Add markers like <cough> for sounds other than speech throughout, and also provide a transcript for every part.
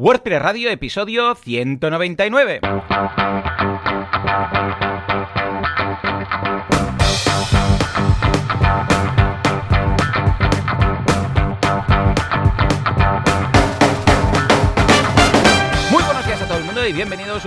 WordPress Radio, episodio 199.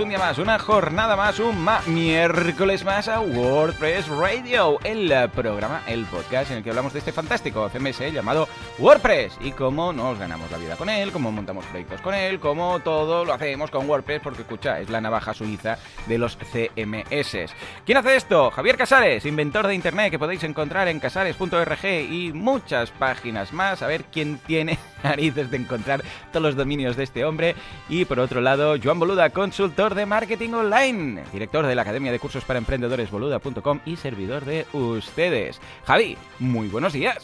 Un día más, una jornada más, un ma- miércoles más a WordPress Radio, el programa, el podcast en el que hablamos de este fantástico CMS llamado WordPress y cómo nos ganamos la vida con él, cómo montamos proyectos con él, cómo todo lo hacemos con WordPress, porque escucha, es la navaja suiza de los CMS. ¿Quién hace esto? Javier Casares, inventor de internet que podéis encontrar en casares.org y muchas páginas más. A ver quién tiene <laughs> narices de encontrar todos los dominios de este hombre. Y por otro lado, Joan Boluda, consultor de marketing online, director de la Academia de Cursos para Emprendedores boluda.com y servidor de ustedes. Javi, muy buenos días.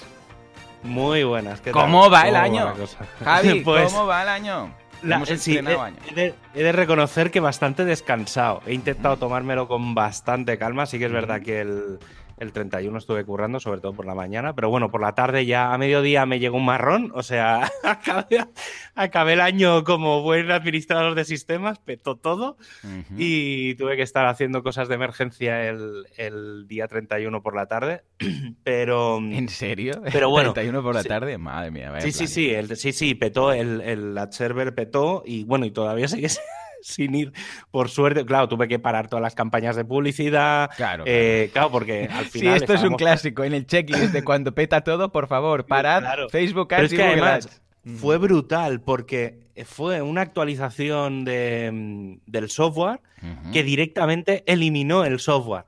Muy buenas. ¿qué tal? ¿Cómo va el año? <laughs> Javi, Pues, ¿cómo va el año? la- Hemos sí, estrenado he, año. he de, he de reconocer que bastante descansado. He intentado tomármelo con bastante calma. Sí que es verdad que el, el 31 estuve currando, sobre todo por la mañana. Pero bueno, por la tarde ya a mediodía me llegó un marrón. O sea, <laughs> acabé, acabé el año como buen administrador de sistemas, petó todo. Y tuve que estar haciendo cosas de emergencia el, el día 31 por la tarde. <clears throat> Pero. ¿En serio? <laughs> Pero bueno, 31 por la sí. tarde, madre mía. vaya Sí, sí, plan. sí, el, sí, sí, petó, el, el server petó y bueno, y todavía sigue <laughs> sin ir. Por suerte, claro, tuve que parar todas las campañas de publicidad. Claro, eh, claro, porque <laughs> al Sí, final. esto es un clásico. En el checklist de cuando peta todo, por favor, parad Claro. Facebook Ads es y que Google además Ads. fue brutal porque fue una actualización de, mm, del software que directamente eliminó el software.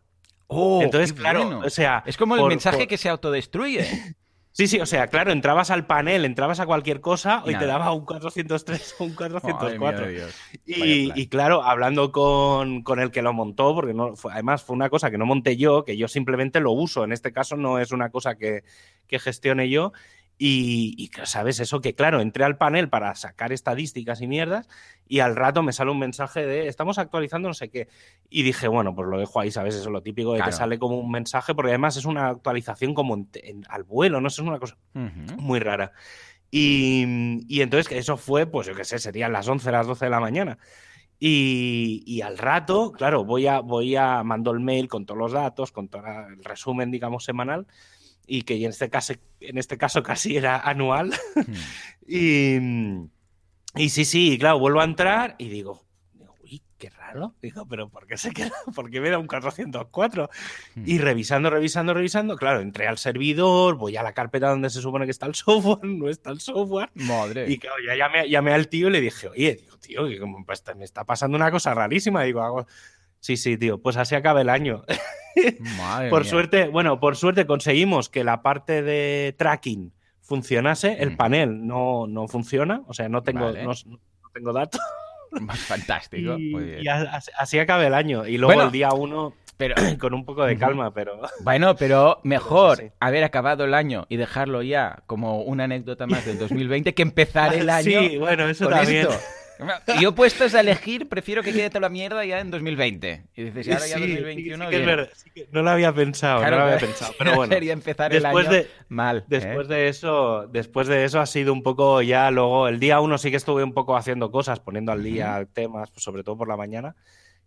Oh, Entonces, claro, bueno. o sea. Es como el por- mensaje por- que se autodestruye. <laughs> Sí, sí, o sea, claro, entrabas al panel, entrabas a cualquier cosa Y y te daba un 403 o un Madre mía 404. de Dios. Y, y claro, hablando con, con el que lo montó, porque no, fue- además fue una cosa que no monté yo, que yo simplemente lo uso. En este caso no es una cosa que, que gestione yo. Y, y, ¿sabes? Eso que, claro, entré al panel para sacar estadísticas y mierdas y al rato me sale un mensaje de estamos actualizando no sé qué. Y dije, bueno, pues lo dejo ahí, ¿sabes? Eso es lo típico de Claro. que sale como un mensaje, porque además es una actualización como en- en- al vuelo, no sé, es una cosa muy rara. Y, y entonces que eso fue, pues yo qué sé, serían las 11, las 12 de la mañana. Y, y al rato, claro, voy a, voy a, mando el mail con todos los datos, con todo el resumen, digamos, semanal, y que en este caso, en este caso casi era anual. <laughs> y, y sí, sí, claro, vuelvo a entrar y digo, uy, qué raro. Digo, pero ¿por qué se queda? <laughs> ¿Por qué me da un 404? Y revisando, revisando, revisando, claro, entré al servidor, voy a la carpeta donde se supone que está el <laughs> software, no está el software. Madre. Y claro, ya llamé, llamé al tío y le dije, oye, digo, tío, que pues, me está pasando una cosa rarísima. Digo, hago... sí, sí, tío, pues así acaba el año. <laughs> Madre por mía. suerte, bueno, por suerte conseguimos que la parte de tracking funcionase, el panel no, no funciona, o sea, no tengo, Vale. no, no tengo datos. <laughs> Fantástico. Y, muy bien. y así, así acaba el año. Y luego Bueno. el día uno, Pero, <clears throat> con un poco de calma, pero... <laughs> bueno, pero mejor sí. haber acabado el año y dejarlo ya como una anécdota más del 2020 que empezar el año Sí, bueno, eso con también. esto. Yo puestos a elegir, prefiero que quede toda la mierda ya en 2020. Y dices, y ahora ya Sí, sí, 2021 sí que es verdad, que no lo había pensado, Claro, no lo había pensado. Pero <laughs> bueno, sería empezar el después año de, mal. después ¿eh? de eso, después de eso ha sido un poco ya luego el día uno sí que estuve un poco haciendo cosas, poniendo al día temas, pues, sobre todo por la mañana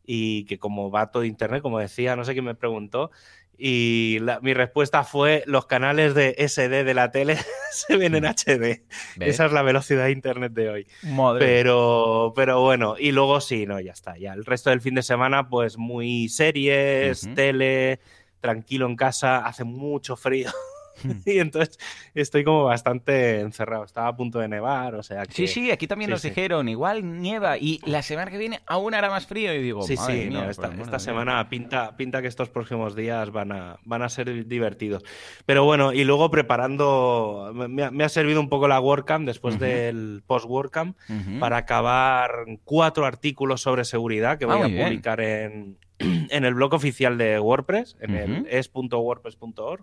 y que como va todo internet, como decía, no sé quién me preguntó y la- mi respuesta fue los canales de SD de la tele <laughs> se ven en HD. ¿Ves? Esa es la velocidad de internet de hoy. Madre. Pero, pero bueno, y luego sí, no, ya está. Ya el resto del fin de semana, pues muy series, Ujú. tele, tranquilo en casa, hace mucho frío. <laughs> <laughs> y entonces estoy como bastante encerrado. Estaba a punto de nevar, o sea que. Sí, sí, aquí también sí, nos sí. dijeron, igual nieva y la semana que viene aún hará más frío. Y digo, Sí, madre sí, mía, no, esta, semana pinta, pinta que estos próximos días van a, van a ser divertidos. Pero bueno, y luego preparando, me, ha- me ha servido un poco la WordCamp después del post-WordCamp Ujú. para acabar cuatro artículos sobre seguridad que Ah, voy a publicar en, <clears throat> en el blog oficial de WordPress, en Ujú. el es.wordpress.org.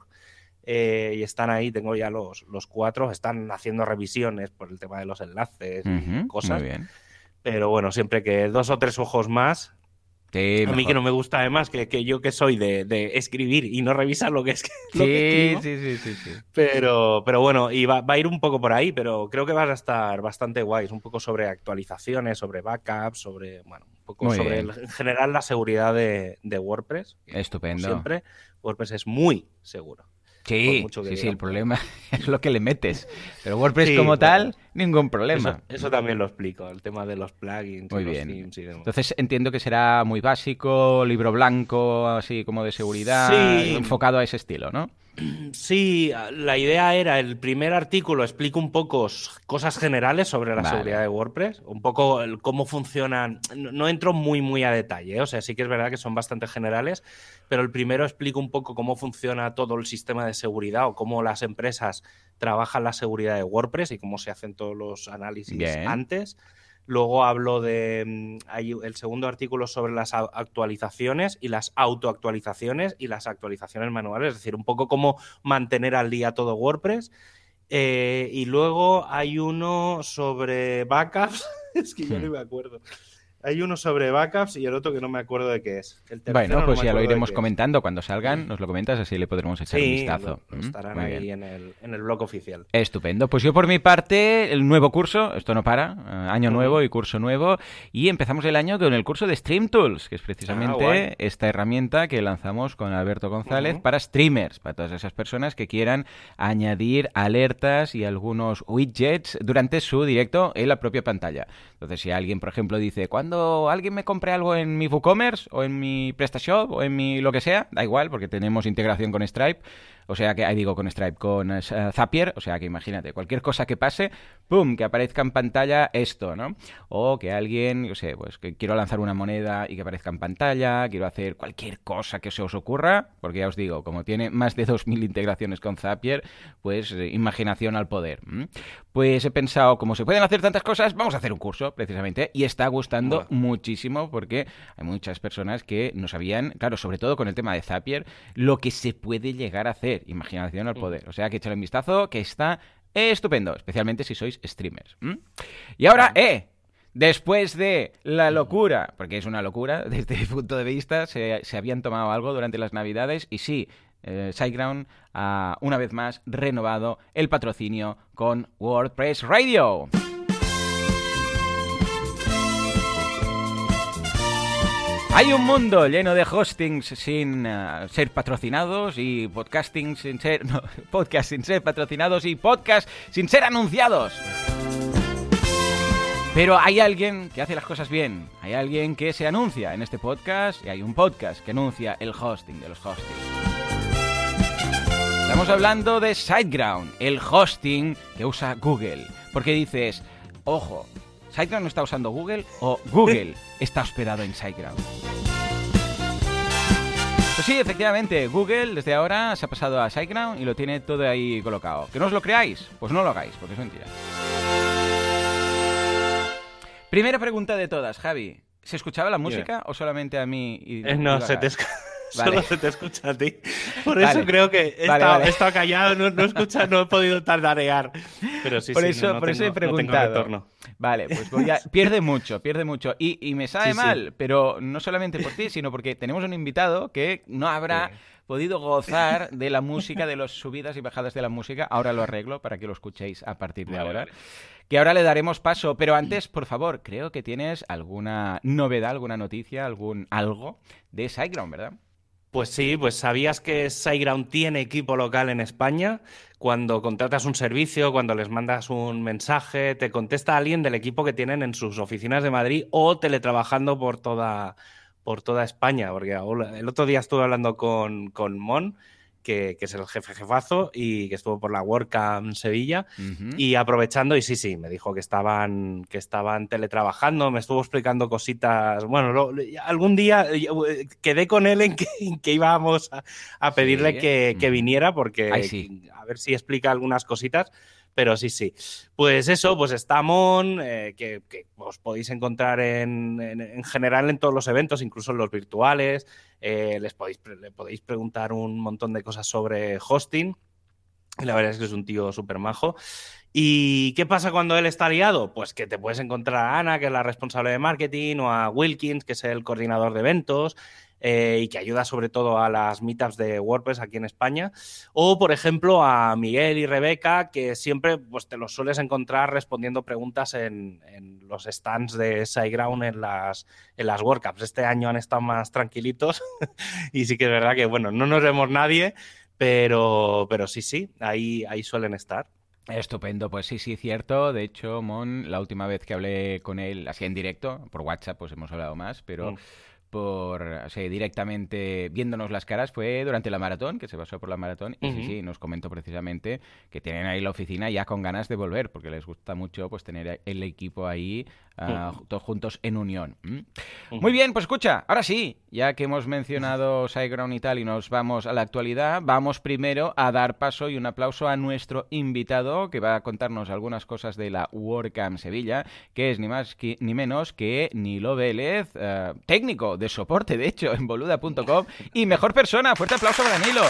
eh, y están ahí, tengo ya los, los cuatro, están haciendo revisiones por el tema de los enlaces y cosas. Muy bien. Pero bueno, siempre que dos o tres ojos más a mí que no me gusta además, que, que yo que soy de, de, escribir y no revisar lo que es sí, sí, sí, sí, sí, Pero, pero bueno, y va, va, a ir un poco por ahí, pero creo que va a estar bastante guay. un poco sobre actualizaciones, sobre backups, sobre, bueno, un poco sobre en general la seguridad de, de WordPress. Estupendo. siempre, WordPress es muy seguro. Sí, sí, sí, el problema <laughs> es lo que le metes. Pero WordPress como tal, ningún problema. Eso, también lo explico, el tema de los plugins. Muy bien. Entonces entiendo que será muy básico, libro blanco, así como de seguridad, enfocado a ese estilo, ¿no? Sí, la idea era, el primer artículo explico un poco cosas generales sobre la seguridad de WordPress, un poco cómo funcionan, no, entro muy muy a detalle, o sea, sí que es verdad que son bastante generales, pero el primero explico un poco cómo funciona todo el sistema de seguridad o cómo las empresas trabajan la seguridad de WordPress y cómo se hacen todos los análisis antes. Luego hablo de mm, hay el segundo artículo sobre las actualizaciones y las autoactualizaciones y las actualizaciones manuales, es decir, un poco cómo mantener al día todo WordPress. Eh, y luego hay uno sobre backups, <laughs> es que yo no hmm. me acuerdo. Hay uno sobre backups y el otro que no me acuerdo de qué es. bueno, pues ya lo iremos comentando cuando salgan, nos lo comentas, así le podremos echar un vistazo. ¿Mm? estarán ahí en el, en el, blog oficial. Estupendo. Pues yo por mi parte, el nuevo curso, esto no para, eh, año nuevo y curso nuevo, y empezamos el año con el curso de Stream Tools, que es precisamente ah, esta herramienta que lanzamos con Alberto González para streamers, para todas esas personas que quieran añadir alertas y algunos widgets durante su directo en la propia pantalla. Entonces, si alguien, por ejemplo, dice, ¿cuándo cuando alguien me compre algo en mi WooCommerce o en mi PrestaShop o en mi lo que sea, da igual porque tenemos integración con Stripe, o sea que, ahí digo con Stripe, con eh, Zapier, o sea que imagínate, cualquier cosa que pase, ¡pum!, que aparezca en pantalla esto, ¿no? O que alguien, yo sé, pues que quiero lanzar una moneda y que aparezca en pantalla, quiero hacer cualquier cosa que se os ocurra, porque ya os digo, como tiene más de 2.000 integraciones con Zapier, pues eh, imaginación al poder. Pues he pensado, como se pueden hacer tantas cosas, vamos a hacer un curso, precisamente, y está gustando muchísimo porque hay muchas personas que no sabían, claro, sobre todo con el tema de Zapier, lo que se puede llegar a hacer Imaginación al poder. O sea que echale un vistazo que está estupendo, especialmente si sois streamers. Y ahora, ¡eh! Después de la locura, porque es una locura <laughs> desde mi punto de vista, se, habían tomado algo durante las navidades y sí, eh, SiteGround ha una vez más renovado el patrocinio con WordPress Radio. Hay un mundo lleno de hostings sin eh, ser patrocinados y podcasting sin ser <laughs> podcast sin ser patrocinados y podcast sin ser anunciados. Pero hay alguien que hace las cosas bien, hay alguien que se anuncia en este podcast y hay un podcast que anuncia el hosting de los hostings. Estamos hablando de SiteGround, el hosting que usa Google. Porque dices, ojo, ¿SiteGround no está usando Google o Google <laughs> está hospedado en SiteGround? Pues sí, efectivamente, Google desde ahora se ha pasado a SiteGround y lo tiene todo ahí colocado. ¿Que no os lo creáis? Pues no lo hagáis, porque es mentira. Primera pregunta de todas, Javi. ¿Se escuchaba la música o solamente a mí? Y, eh, no, se te, <laughs> Solo se te escucha a ti. Por eso creo que he, estado, callado, no, escucha, no he podido tardarear. Pero sí, por sí, eso, por eso he preguntado. Vale, pues voy a... pierde mucho, pierde mucho. Y, y me sabe mal, pero no solamente por ti, sino porque tenemos un invitado que no habrá podido gozar de la música, de las subidas y bajadas de la música. Ahora lo arreglo para que lo escuchéis a partir de ahora. Que ahora le daremos paso, pero antes, por favor, creo que tienes alguna novedad, alguna noticia, algún algo de SiteGround, ¿verdad? Pues sí, pues sabías que SiteGround tiene equipo local en España. Cuando contratas un servicio, cuando les mandas un mensaje, te contesta alguien del equipo que tienen en sus oficinas de Madrid o teletrabajando por toda, por toda España. Porque el otro día estuve hablando con, con Mon que, es el jefe jefazo y que estuvo por la WordCamp Sevilla y aprovechando y sí, sí, me dijo que estaban, que estaban teletrabajando, me estuvo explicando cositas, bueno, algún día eh, quedé con él en que, <laughs> íbamos a, pedirle que, viniera porque a ver si explica algunas cositas pero sí, sí. Pues eso, pues está eh, que, os podéis encontrar en, en, general en todos los eventos, incluso en los virtuales. Eh, les podéis, le podéis preguntar un montón de cosas sobre hosting. Y la verdad es que es un tío súper majo. ¿Y qué pasa cuando él está liado? Pues que te puedes encontrar a Ana, que es la responsable de marketing, o a Wilkins, que es el coordinador de eventos, eh, y que ayuda sobre todo a las meetups de WordPress aquí en España. O, por ejemplo, a Miguel y Rebeca, que siempre pues, te los sueles encontrar respondiendo preguntas en, los stands de SiteGround en las, en las WordCamps. Este año han estado más tranquilitos <laughs> y sí que es verdad que, bueno, no nos vemos nadie, pero, pero sí, sí, ahí, ahí suelen estar. Estupendo, pues sí, sí, cierto. De hecho, Mon, la última vez que hablé con él, así en directo, por WhatsApp, pues hemos hablado más, pero... Mm por o sea, directamente viéndonos las caras fue durante la maratón, que se pasó por la maratón, y sí, sí, nos comentó precisamente que tienen ahí la oficina ya con ganas de volver, porque les gusta mucho pues tener el equipo ahí uh, todos juntos en unión. Muy bien, pues escucha, ahora sí, ya que hemos mencionado SiteGround y tal y nos vamos a la actualidad, vamos primero a dar paso y un aplauso a nuestro invitado que va a contarnos algunas cosas de la WordCamp Sevilla, que es ni más ni menos que Nilo Vélez, uh, técnico de soporte, de hecho, en boluda.com. Y mejor persona, fuerte aplauso para Nilo.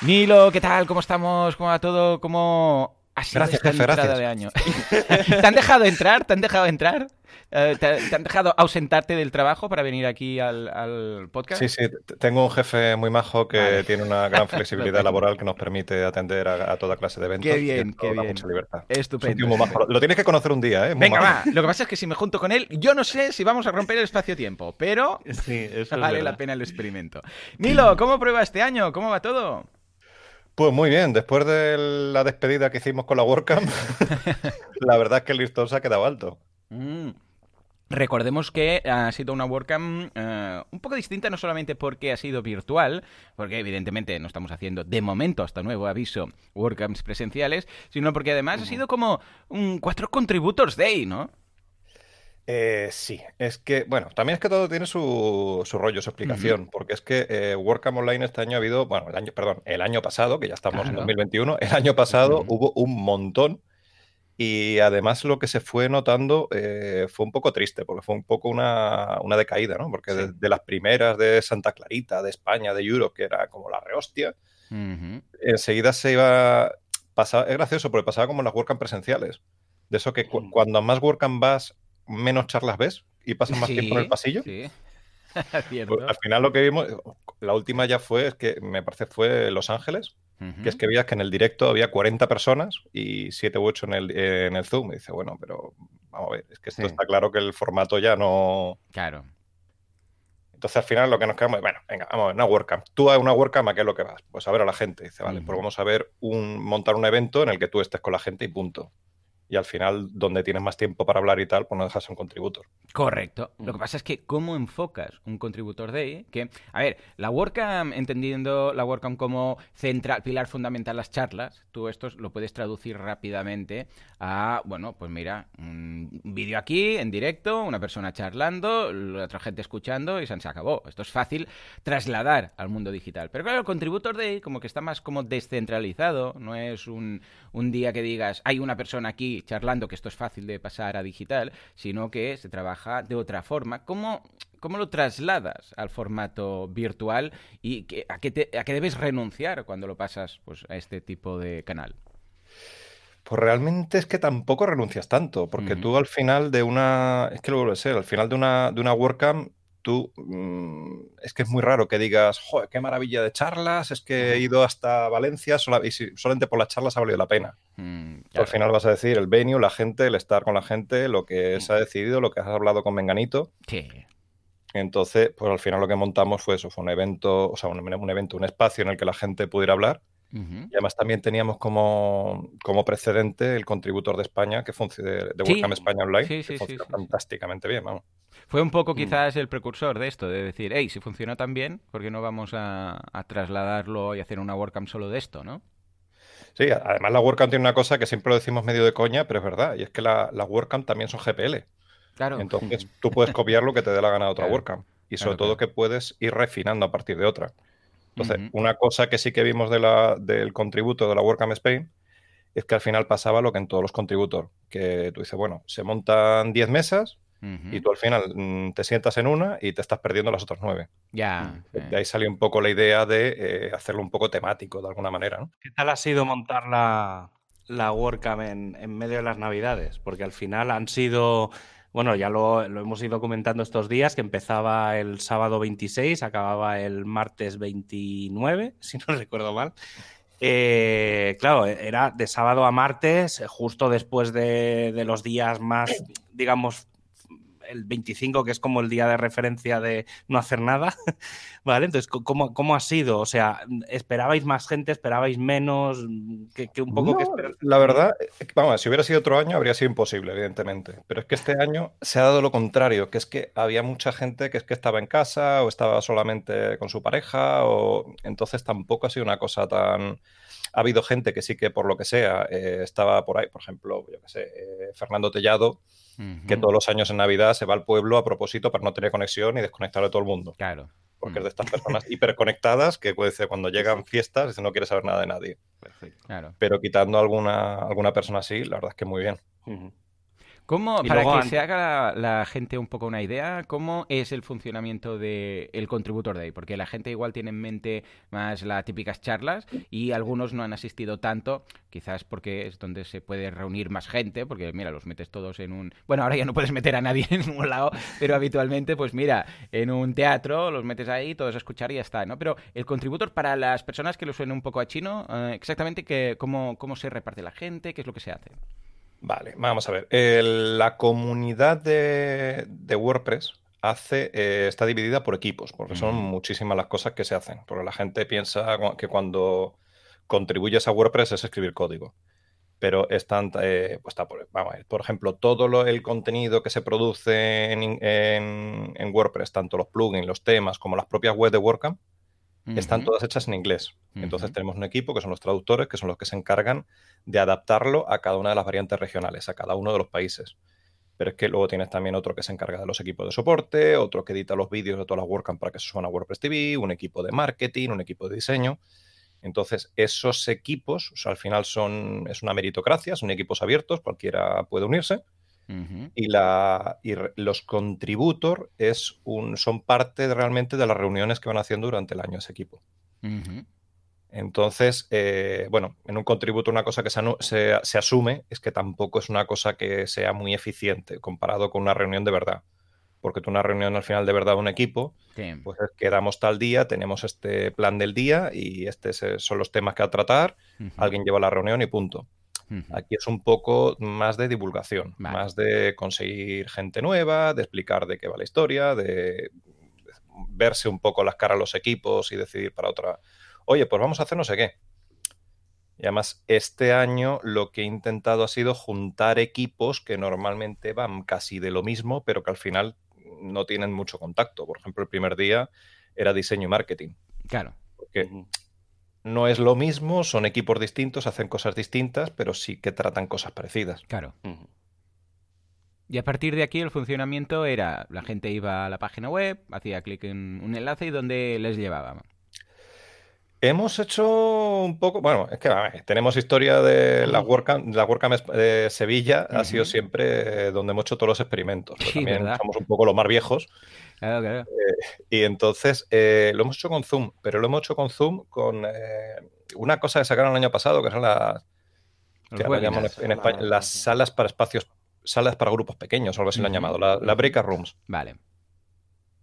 Nilo, ¿qué tal? ¿Cómo estamos? ¿Cómo va todo? ¿Cómo sido gracias, jefe, gracias. de año? <laughs> ¿Te han dejado entrar? ¿Te han dejado entrar? Eh, ¿te, han dejado ausentarte del trabajo para venir aquí al, podcast? Sí, sí, tengo un jefe muy majo que tiene una gran <laughs> flexibilidad laboral que nos permite atender a, toda clase de eventos. Qué bien, qué bien. Mucha libertad. Estupendo. Lo tienes que conocer un día, ¿eh? Venga, va. Lo que pasa es que si me junto con él, yo no sé si vamos a romper el espacio-tiempo, pero sí, eso vale la pena el experimento. Nilo, ¿cómo prueba este año? ¿Cómo va todo? Pues muy bien, después de la despedida que hicimos con la WordCamp, <laughs> <laughs> la verdad es que el listón se ha quedado alto. Mm. Recordemos que ha sido una WordCamp eh, un poco distinta, no solamente porque ha sido virtual, porque evidentemente no estamos haciendo de momento, hasta nuevo aviso, WordCamps presenciales, sino porque además ha sido como un cuatro contributors day, ¿no? Eh, sí, es que, bueno, también es que todo tiene su, rollo, su explicación, porque es que eh, WordCamp Online este año ha habido, bueno, el año, perdón, el año pasado, que ya estamos en 2021, el año pasado hubo un montón y además lo que se fue notando eh, fue un poco triste, porque fue un poco una, decaída, ¿no? Porque de, las primeras de Santa Clarita, de España, de Europe, que era como la rehostia, enseguida se iba... Pasaba, es gracioso, porque pasaba como en las WordCamp presenciales. De eso que cuando más WordCamp vas, menos charlas ves y pasas más tiempo en el pasillo. Sí. <laughs> Pues, al final lo que vimos, la última ya fue, es que me parece fue Los Ángeles, que es que veías que en el directo había 40 personas y 7 u 8 en el, en el Zoom. Y dice, bueno, pero vamos a ver, es que esto está claro que el formato ya no... Claro. Entonces al final lo que nos quedamos es, bueno, venga, vamos a ver, una WordCamp. Tú a una WordCamp, ¿a qué es lo que vas? Pues a ver a la gente. Dice, vale, pues vamos a ver un, montar un evento en el que tú estés con la gente y punto y al final, donde tienes más tiempo para hablar y tal, pues no dejas un contributor. Correcto. Lo que pasa es que, ¿cómo enfocas un contributor de que, a ver, la WordCamp, entendiendo la WordCamp como central, pilar fundamental las charlas, tú esto lo puedes traducir rápidamente a, bueno, pues mira, un vídeo aquí en directo, una persona charlando, la otra gente escuchando y se acabó. Esto es fácil trasladar al mundo digital. Pero claro, el contributor de como que está más como descentralizado, no es un, un día que digas, hay una persona aquí charlando que esto es fácil de pasar a digital, sino que se trabaja de otra forma. ¿Cómo, cómo lo trasladas al formato virtual y a, qué a qué debes renunciar cuando lo pasas pues, a este tipo de canal? Pues realmente es que tampoco renuncias tanto, porque tú al final de una, es que lo vuelvo a ser, al final de una, de una WordCamp tú, mm, es que es muy raro que digas, joder, qué maravilla de charlas, es que he ido hasta Valencia y solamente por las charlas ha valido la pena. Mm, al final vas a decir el venue, la gente, el estar con la gente, lo que mm. se ha decidido, lo que has hablado con Menganito. Sí. Entonces, pues al final lo que montamos fue eso, fue un evento, o sea, un, evento, un espacio en el que la gente pudiera hablar. Y además también teníamos como, como, precedente el contributor de España, que funciona de, de España Online, que funciona fantásticamente bien, vamos. Fue un poco mm. quizás el precursor de esto, de decir, hey, si funciona tan bien, ¿por qué no vamos a, trasladarlo y hacer una WordCamp solo de esto, no? Sí, además la WordCamp tiene una cosa que siempre lo decimos medio de coña, pero es verdad, y es que la, la WordCamp también son GPL. Claro. Entonces <laughs> tú puedes copiar lo que te dé la gana de otra WordCamp. Y sobre todo que puedes ir refinando a partir de otra. Entonces, una cosa que sí que vimos de la, del contributo de la WordCamp Spain es que al final pasaba lo que en todos los contributos, que tú dices, bueno, se montan 10 mesas, y tú al final mm, te sientas en una y te estás perdiendo las otras nueve. Ya. De ahí salió un poco la idea de eh, hacerlo un poco temático de alguna manera. ¿no? ¿Qué tal ha sido montar la, la WordCamp en, en medio de las Navidades? Porque al final han sido bueno, ya lo, hemos ido comentando estos días, que empezaba el sábado 26, acababa el martes 29, <laughs> si no recuerdo mal. Eh, claro, era de sábado a martes, justo después de, de los días más, digamos, el 25, que es como el día de referencia de no hacer nada, <laughs> ¿vale? Entonces, ¿cómo, cómo ha sido? O sea, ¿esperabais más gente? ¿Esperabais menos? que un poco La verdad, vamos, si hubiera sido otro año habría sido imposible, evidentemente. Pero es que este año se ha dado lo contrario, que es que había mucha gente que es que estaba en casa o estaba solamente con su pareja, o entonces tampoco ha sido una cosa tan ha habido gente que sí que por lo que sea eh, estaba por ahí, por ejemplo, yo qué sé, eh, Fernando Tellado, que todos los años en Navidad se va al pueblo a propósito para no tener conexión y desconectar de todo el mundo. Claro. Porque es de estas personas hiperconectadas que puede ser cuando llegan fiestas y no quiere saber nada de nadie. Perfecto. Claro. Pero quitando alguna, alguna persona así, la verdad es que muy bien. ¿Cómo, para que se haga la, gente un poco una idea, cómo es el funcionamiento del el Contributor Day? Porque la gente igual tiene en mente más las típicas charlas y algunos no han asistido tanto, quizás porque es donde se puede reunir más gente, porque mira, los metes todos en un... Bueno, ahora ya no puedes meter a nadie <laughs> en un lado, pero habitualmente, pues mira, en un teatro los metes ahí, todos a escuchar y ya está, ¿no? Pero el Contributor, para las personas que lo suenen un poco a chino, eh, exactamente que, cómo, cómo se reparte la gente, qué es lo que se hace. Vale, vamos a ver. la comunidad de, WordPress hace, eh, está dividida por equipos, porque son muchísimas las cosas que se hacen. Porque la gente piensa que cuando contribuyes a WordPress es escribir código. Pero están, eh, pues está por, vamos a ver, por ejemplo, todo el contenido que se produce en, en, WordPress, tanto los plugins, los temas, como las propias webs de WordCamp, están todas hechas en inglés. Entonces tenemos un equipo que son los traductores, que son los que se encargan de adaptarlo a cada una de las variantes regionales, a cada uno de los países. Pero es que luego tienes también otro que se encarga de los equipos de soporte, otro que edita los vídeos de todas las WordCamp para que se suban a WordPress TV, un equipo de marketing, un equipo de diseño. Entonces, esos equipos, al final son, es una meritocracia, son equipos abiertos, cualquiera puede unirse y, la, y los contributor es un, son parte realmente de las reuniones que van haciendo durante el año ese equipo. Entonces, eh, bueno, en un contributo una cosa que se, se, asume es que tampoco es una cosa que sea muy eficiente comparado con una reunión de verdad. Porque tú una reunión al final de verdad de un equipo, pues es, quedamos tal día, tenemos este plan del día y estos son los temas que a tratar, alguien lleva la reunión y punto. Aquí es un poco más de divulgación, más de conseguir gente nueva, de explicar de qué va la historia, de verse un poco las caras a los equipos y decidir para otra, oye, pues vamos a hacer no sé qué. Y además, este año lo que he intentado ha sido juntar equipos que normalmente van casi de lo mismo, pero que al final no tienen mucho contacto. Por ejemplo, el primer día era diseño y marketing. Claro. Porque no es lo mismo, son equipos distintos, hacen cosas distintas, pero sí que tratan cosas parecidas. Claro. Y a partir de aquí el funcionamiento era, la gente iba a la página web, hacía clic en un enlace y donde les llevaba. Hemos hecho un poco, bueno, es que tenemos historia de la WordCamp, la de Sevilla, ha sido siempre donde hemos hecho todos los experimentos. también somos un poco los más viejos. Claro, claro. Eh, y entonces eh, lo hemos hecho con Zoom, pero lo hemos hecho con Zoom con eh, una cosa que sacaron el año pasado, que son las, las salas para espacios, salas para grupos pequeños, o algo así lo han llamado, la, la breakout rooms. Vale.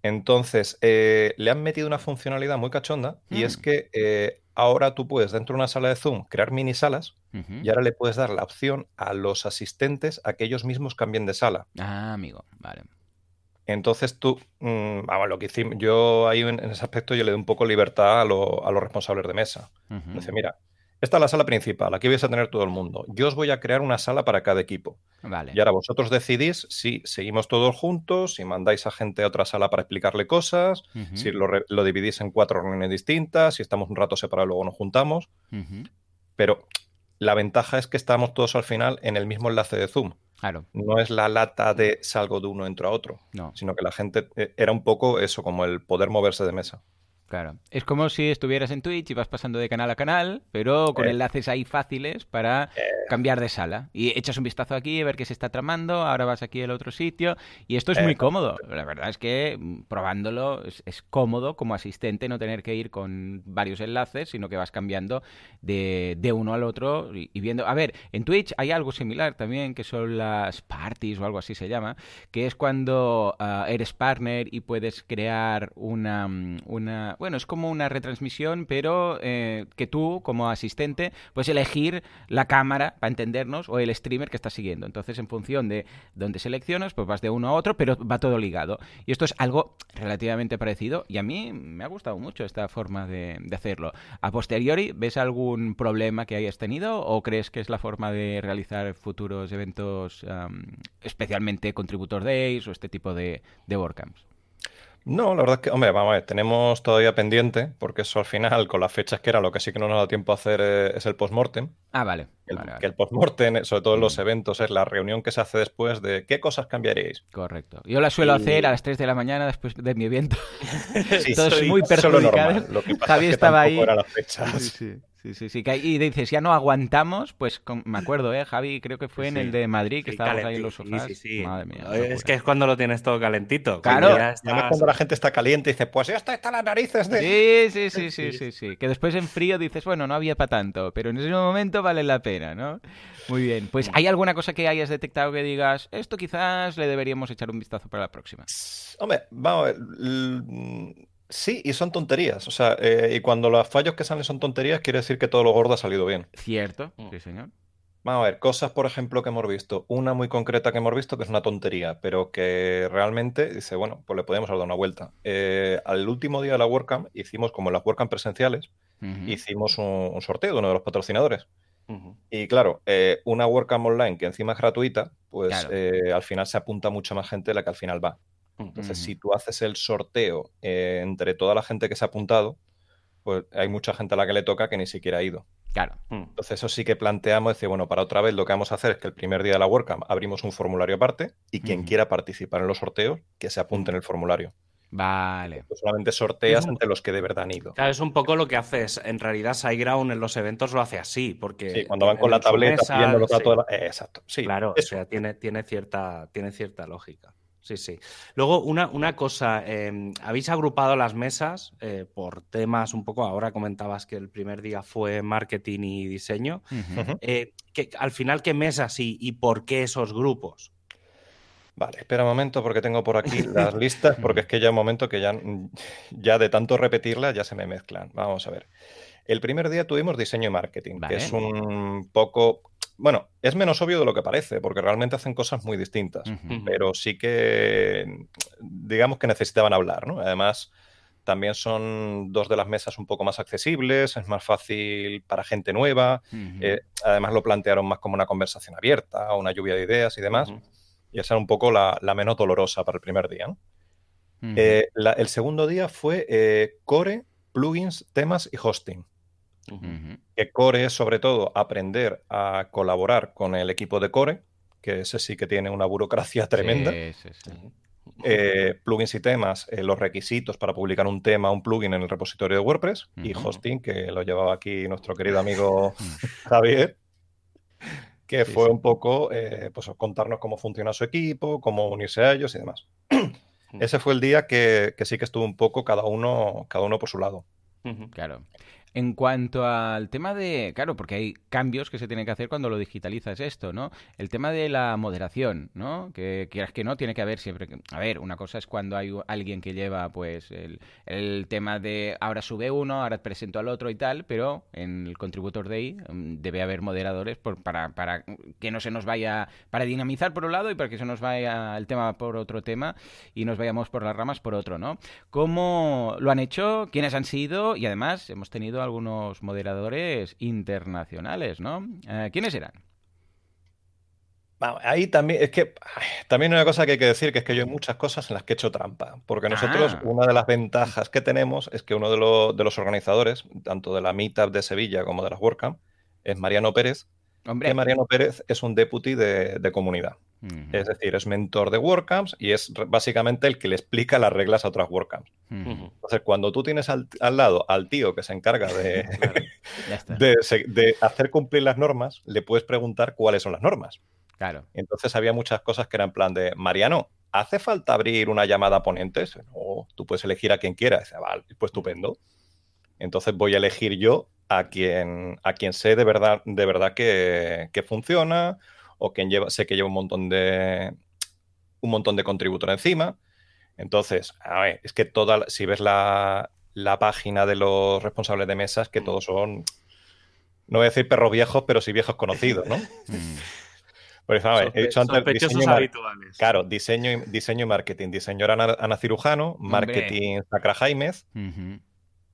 Entonces, eh, le han metido una funcionalidad muy cachonda y es mm. que eh, ahora tú puedes dentro de una sala de Zoom crear mini salas y ahora le puedes dar la opción a los asistentes a que ellos mismos cambien de sala. Ah, amigo, vale. Entonces tú, mm, vamos, lo que hicimos, yo ahí en, ese aspecto yo le doy un poco libertad a, los responsables de mesa. Dice, mira, esta es la sala principal, aquí vais a tener todo el mundo. Yo os voy a crear una sala para cada equipo. Vale. Y ahora vosotros decidís si seguimos todos juntos, si mandáis a gente a otra sala para explicarle cosas, si lo, dividís en cuatro reuniones distintas, si estamos un rato separados y luego nos juntamos. Pero la ventaja es que estamos todos al final en el mismo enlace de Zoom. Claro. No es la lata de salgo de uno entro a otro, no. sino que la gente eh, era un poco eso, como el poder moverse de mesa. Claro. Es como si estuvieras en Twitch y vas pasando de canal a canal, pero con Eh. enlaces ahí fáciles para Eh. cambiar de sala. Y echas un vistazo aquí, a ver qué se está tramando, ahora vas aquí al otro sitio. Y esto es muy Eh. cómodo. La verdad es que mm, probándolo es, es cómodo como asistente no tener que ir con varios enlaces, sino que vas cambiando de, de uno al otro y, y viendo. A ver, en Twitch hay algo similar también, que son las parties o algo así se llama, que es cuando ah, eres partner y puedes crear una, mm, Bueno, es como una retransmisión, pero eh, que tú, como asistente, puedes elegir la cámara, para entendernos, o el streamer que estás siguiendo. Entonces, en función de dónde seleccionas, pues vas de uno a otro, pero va todo ligado. Y esto es algo relativamente parecido y a mí me ha gustado mucho esta forma de, hacerlo. A posteriori, ¿ves algún problema que hayas tenido o crees que es la forma de realizar futuros eventos, especialmente Contributor Days o este tipo de, de WordCamps? No, la verdad es que, hombre, vamos a ver, tenemos todavía pendiente, porque eso al final, con las fechas que era, lo que sí que no nos da tiempo a hacer eh, es el postmortem. Ah, vale. El- vale, vale. Que el postmortem, sobre todo en los Mm. eventos, es la reunión que se hace después de qué cosas cambiaríais. Correcto. Yo la suelo Y- hacer a las 3 de la mañana después de mi evento. <laughs> Sí, Todos soy- muy es perjudicados. normal. Lo que pasa Javi es que estaba ahí. las fechas. Sí, sí, sí, sí, sí, que- Y dices, ya no aguantamos, pues con- me acuerdo, ¿eh? Javi, creo que fue en el de Madrid, que Sí, estábamos ahí en los sofás. sí, sí, sí. Madre mía. Es que es cuando lo tienes todo calentito. Claro. cuando Además, estás- cuando la gente está caliente y dice, pues ya está, está las narices de... Sí, sí, sí, sí, sí, sí. Que después en frío dices, bueno, no había para tanto, pero en ese momento vale la pena, ¿no? Muy bien. Pues, ¿hay alguna cosa que hayas detectado que digas, esto quizás le deberíamos echar un vistazo para la próxima? Hombre, vamos a ver. Sí, y son tonterías. O sea, eh, y cuando los fallos que salen son tonterías, quiere decir que todo lo gordo ha salido bien. Cierto, Mm. sí, señor. Vamos a ver, cosas, por ejemplo, que hemos visto. Una muy concreta que hemos visto que es una tontería, pero que realmente dice, bueno, pues le podemos dar una vuelta. Eh, al último día de la WordCamp hicimos, como en las WordCamp presenciales, hicimos un, un sorteo de uno de los patrocinadores. Y claro, eh, una WordCamp online que encima es gratuita, pues Claro. eh, al final se apunta mucha más gente de la que al final va. Entonces, si tú haces el sorteo eh, entre toda la gente que se ha apuntado, pues hay mucha gente a la que le toca que ni siquiera ha ido. Claro. Mm. Entonces, eso sí que planteamos, decir, bueno, para otra vez lo que vamos a hacer es que el primer día de la WordCamp abrimos un formulario aparte y quien quiera participar en los sorteos, que se apunte en el formulario. Vale. Tú solamente sorteas un- entre los que de verdad han ido. Claro, es un poco lo que haces. En realidad, SiteGround en los eventos lo hace así, porque Sí, cuando van con la tableta mesa, viendo los sí. datos de la- eh, exacto. Sí, Claro, o eso. sea, tiene, tiene, cierta, tiene cierta lógica. Sí, sí. Luego, una, una cosa, eh, habéis agrupado las mesas eh, por temas un poco, ahora comentabas que el primer día fue marketing y diseño. Eh, que, al final, ¿qué mesas y, y por qué esos grupos? Vale, espera un momento porque tengo por aquí las listas, porque es que ya un momento que ya, ya de tanto repetirlas ya se me mezclan. Vamos a ver. El primer día tuvimos diseño y marketing, Vale. que es un poco, bueno, es menos obvio de lo que parece, porque realmente hacen cosas muy distintas, pero sí que, digamos que necesitaban hablar, ¿no? Además, también son dos de las mesas un poco más accesibles, es más fácil para gente nueva, eh, además lo plantearon más como una conversación abierta, una lluvia de ideas y demás. Y esa era un poco la, la menos dolorosa para el primer día. Eh, la- el segundo día fue eh, Core, plugins, temas y hosting. Que Core es sobre todo aprender a colaborar con el equipo de Core, que ese sí que tiene una burocracia <laughs> tremenda. Sí, sí, sí. Eh, plugins y temas, eh, los requisitos para publicar un tema, un plugin en el repositorio de WordPress. Y hosting, que lo llevaba aquí nuestro querido <laughs> amigo Javier, que fue un poco eh, pues, contarnos cómo funciona su equipo, cómo unirse a ellos y demás. Ese fue el día que, que sí que estuvo un poco cada uno, cada uno por su lado. Claro. En cuanto al tema de, claro, porque hay cambios que se tienen que hacer cuando lo digitalizas esto, ¿no? El tema de la moderación, ¿no? Que quieras que no, tiene que haber siempre. que- A ver, una cosa es cuando hay alguien que lleva, pues, el, el tema de ahora sube uno, ahora presento al otro y tal, pero en el Contributor Day mm, debe haber moderadores por- para, para que no se nos vaya, para dinamizar por un lado y para que se nos vaya el tema por otro tema y nos vayamos por las ramas por otro, ¿no? ¿Cómo lo han hecho? ¿Quiénes han sido? Y además hemos tenido algunos moderadores internacionales, ¿no? Eh, ¿Quiénes eran? Ahí también, es que también hay una cosa que hay que decir, que es que yo hay muchas cosas en las que he hecho trampa. Porque nosotros, Ah. una de las ventajas que tenemos es que uno de, los- de los organizadores, tanto de la Meetup de Sevilla como de las WordCamp, es Mariano Pérez, que Mariano Pérez es un deputy de, comunidad. Es decir, es mentor de WordCamps y es básicamente el que le explica las reglas a otras WordCamps. Entonces, cuando tú tienes al, lado al tío que se encarga de, <laughs> de, hacer cumplir las normas, le puedes preguntar cuáles son las normas. Claro. Entonces había muchas cosas que eran en plan de, Mariano, ¿hace falta abrir una llamada a ponentes? No, tú puedes elegir a quien quieras. vale, pues estupendo. Entonces voy a elegir yo a quien, a quien sé de verdad, de verdad que, funciona o quien lleva, sé que lleva un montón de un montón de contributor encima. Entonces, a ver, es que toda, si ves la, página de los responsables de mesas, que todos son, no voy a decir perros viejos, pero sí viejos conocidos, ¿no? <laughs> Mm. Por ejemplo, he dicho antes diseño, habituales. Claro, diseño y, diseño y marketing. Diseño Ana, Cirujano, marketing Sacra Jaimez,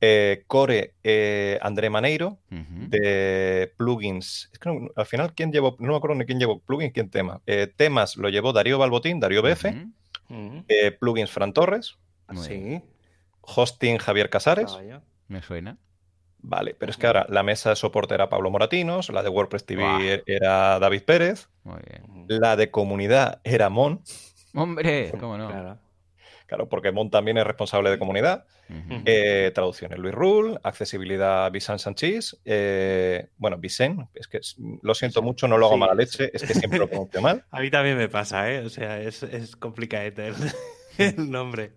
eh, core eh, André Maneiro, de plugins. Es que al final, ¿quién llevó? No me acuerdo ni quién llevó plugins, quién tema. Eh, temas lo llevó Darío Balbotín, Darío BF. plugins Fran Torres. Sí. Hosting Javier Casares. Me suena. Vale, pero es que ahora la mesa de soporte era Pablo Moratinos, la de WordPress TV era David Pérez, la de comunidad era Mon. Hombre, <laughs> cómo no. Claro. Porque Mon también es responsable de comunidad. Eh, traducciones Luis Rule, accesibilidad Vicent Sanchís. Eh, bueno, Vicent, es que lo siento mucho, no lo hago mala leche, es que siempre lo pronuncio mal. <laughs> A mí también me pasa, ¿eh? O sea, es, es complicado <laughs> el nombre.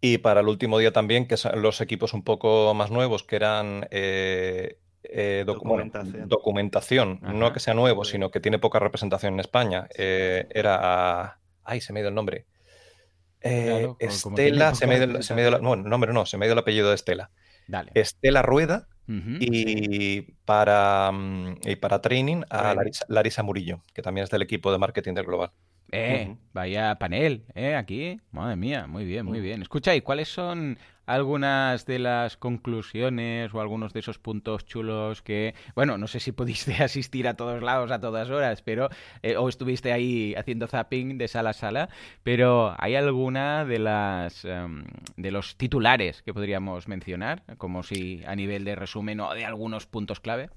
Y para el último día también, que son los equipos un poco más nuevos, que eran eh, eh, documentación, no que sea nuevo, sino que tiene poca representación en España. Eh, era. Ay, se me ha ido el nombre. Estela, se me ido, se me no, el nombre no, se me ha ido el apellido de Estela. Estela Rueda. y, para, mm, y para training a Larisa Murillo, que también es del equipo de marketing del Global. Eh, vaya panel, eh, aquí. Madre mía, muy bien, muy bien. Escucha, ¿y cuáles son algunas de las conclusiones o algunos de esos puntos chulos que, bueno, no sé si pudiste <laughs> asistir a todos lados a todas horas, pero, eh, o estuviste ahí haciendo zapping de sala a sala, pero ¿hay alguna de las, em, de los titulares que podríamos mencionar, como si a nivel de resumen o de algunos puntos clave?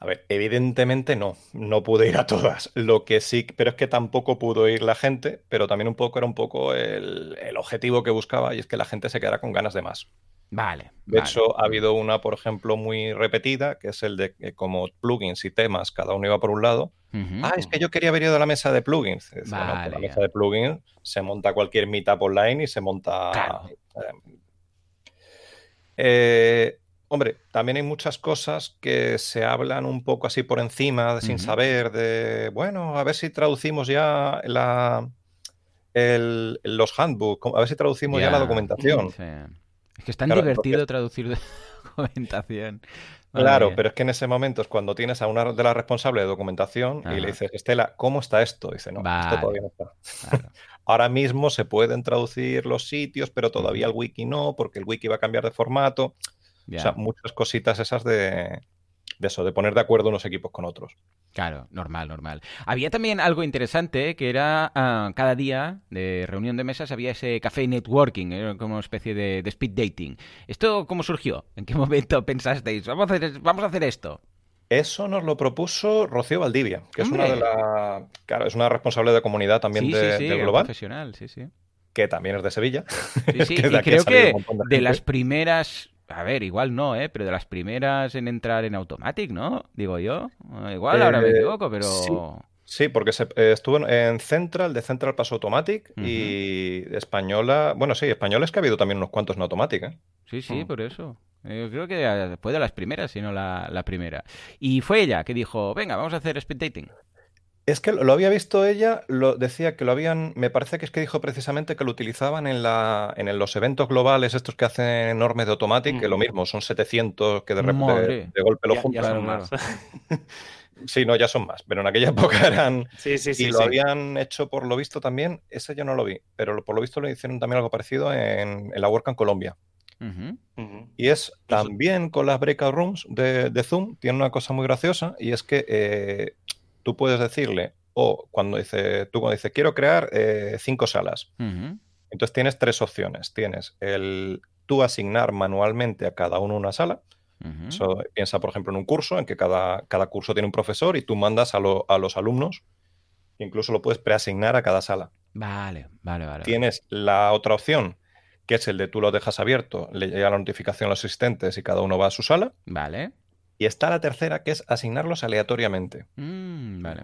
A ver, evidentemente no, no pude ir a todas. Lo que sí, pero es que tampoco pudo ir la gente, pero también un poco era un poco el, objetivo que buscaba y es que la gente se quedara con ganas de más. Vale. De hecho, ha habido una, por ejemplo, muy repetida, que es el de que como plugins y temas, cada uno iba por un lado. Ah, es que yo quería haber ido a la mesa de plugins. Pues la mesa de plugins se monta cualquier meetup online y se monta. Eh, eh Hombre, también hay muchas cosas que se hablan un poco así por encima, sin saber, de, bueno, a ver si traducimos ya la, los handbooks, a ver si traducimos ya la documentación. Es que es tan divertido traducir <laughs> documentación. claro, pero es que en ese momento es cuando tienes a una de las responsables de documentación y le dices, Estela, ¿cómo está esto? dice, no, esto todavía no está. <laughs> Ahora mismo se pueden traducir los sitios, pero todavía el wiki no, porque el wiki va a cambiar de formato. O sea, muchas cositas esas de, eso, de poner de acuerdo unos equipos con otros. Claro, normal, normal. Había también algo interesante que era ah, cada día de reunión de mesas había ese café networking, era como una especie de, speed dating. ¿Esto cómo surgió? ¿En qué <laughs> momento pensasteis? Vamos a hacer, vamos a hacer esto. Eso nos lo propuso Rocío Valdivia, que es una de las. Claro, es una responsable de comunidad también de, del Global. profesional, sí, sí. Que también es de Sevilla. Sí, sí, <laughs> y creo que de las primeras a ver, igual no, ¿eh? Pero de las primeras en entrar en Automatic, ¿no? Digo yo. Igual ahora me eh, equivoco, pero... Sí. porque se, eh, estuvo en Central, de Central pasó Automatic y española, bueno, sí, española es que ha habido también unos cuantos en Automatic, ¿eh? Sí, sí, mm. por eso. Yo creo que fue de las primeras, si no la, la, primera. Y fue ella que dijo, venga, vamos a hacer speed dating. Es que lo había visto ella, lo decía que lo habían, me parece que es que dijo precisamente que lo utilizaban en la en los eventos globales estos que hacen enormes de Automatic, que lo mismo, son 700 que de, repente de golpe lo juntan. más. <laughs> sí, no, ya son más, pero en aquella <laughs> época eran... Sí, sí, sí. Y lo habían hecho por lo visto también, ese yo no lo vi, pero por lo visto lo hicieron también algo parecido en, la WordCamp Colombia. Y es también con las breakout rooms de, Zoom, tiene una cosa muy graciosa y es que eh, tú puedes decirle, o cuando dice, tú cuando dices, quiero crear eh, cinco salas. Entonces tienes tres opciones. Tienes el tú asignar manualmente a cada uno una sala. Eso, piensa, por ejemplo, en un curso en que cada, cada curso tiene un profesor y tú mandas a, a los alumnos, incluso lo puedes preasignar a cada sala. Vale, vale, vale. Tienes la otra opción, que es el de tú lo dejas abierto, le llega la notificación a los asistentes y cada uno va a su sala. Vale. Y está la tercera, que es asignarlos aleatoriamente. Mm, vale.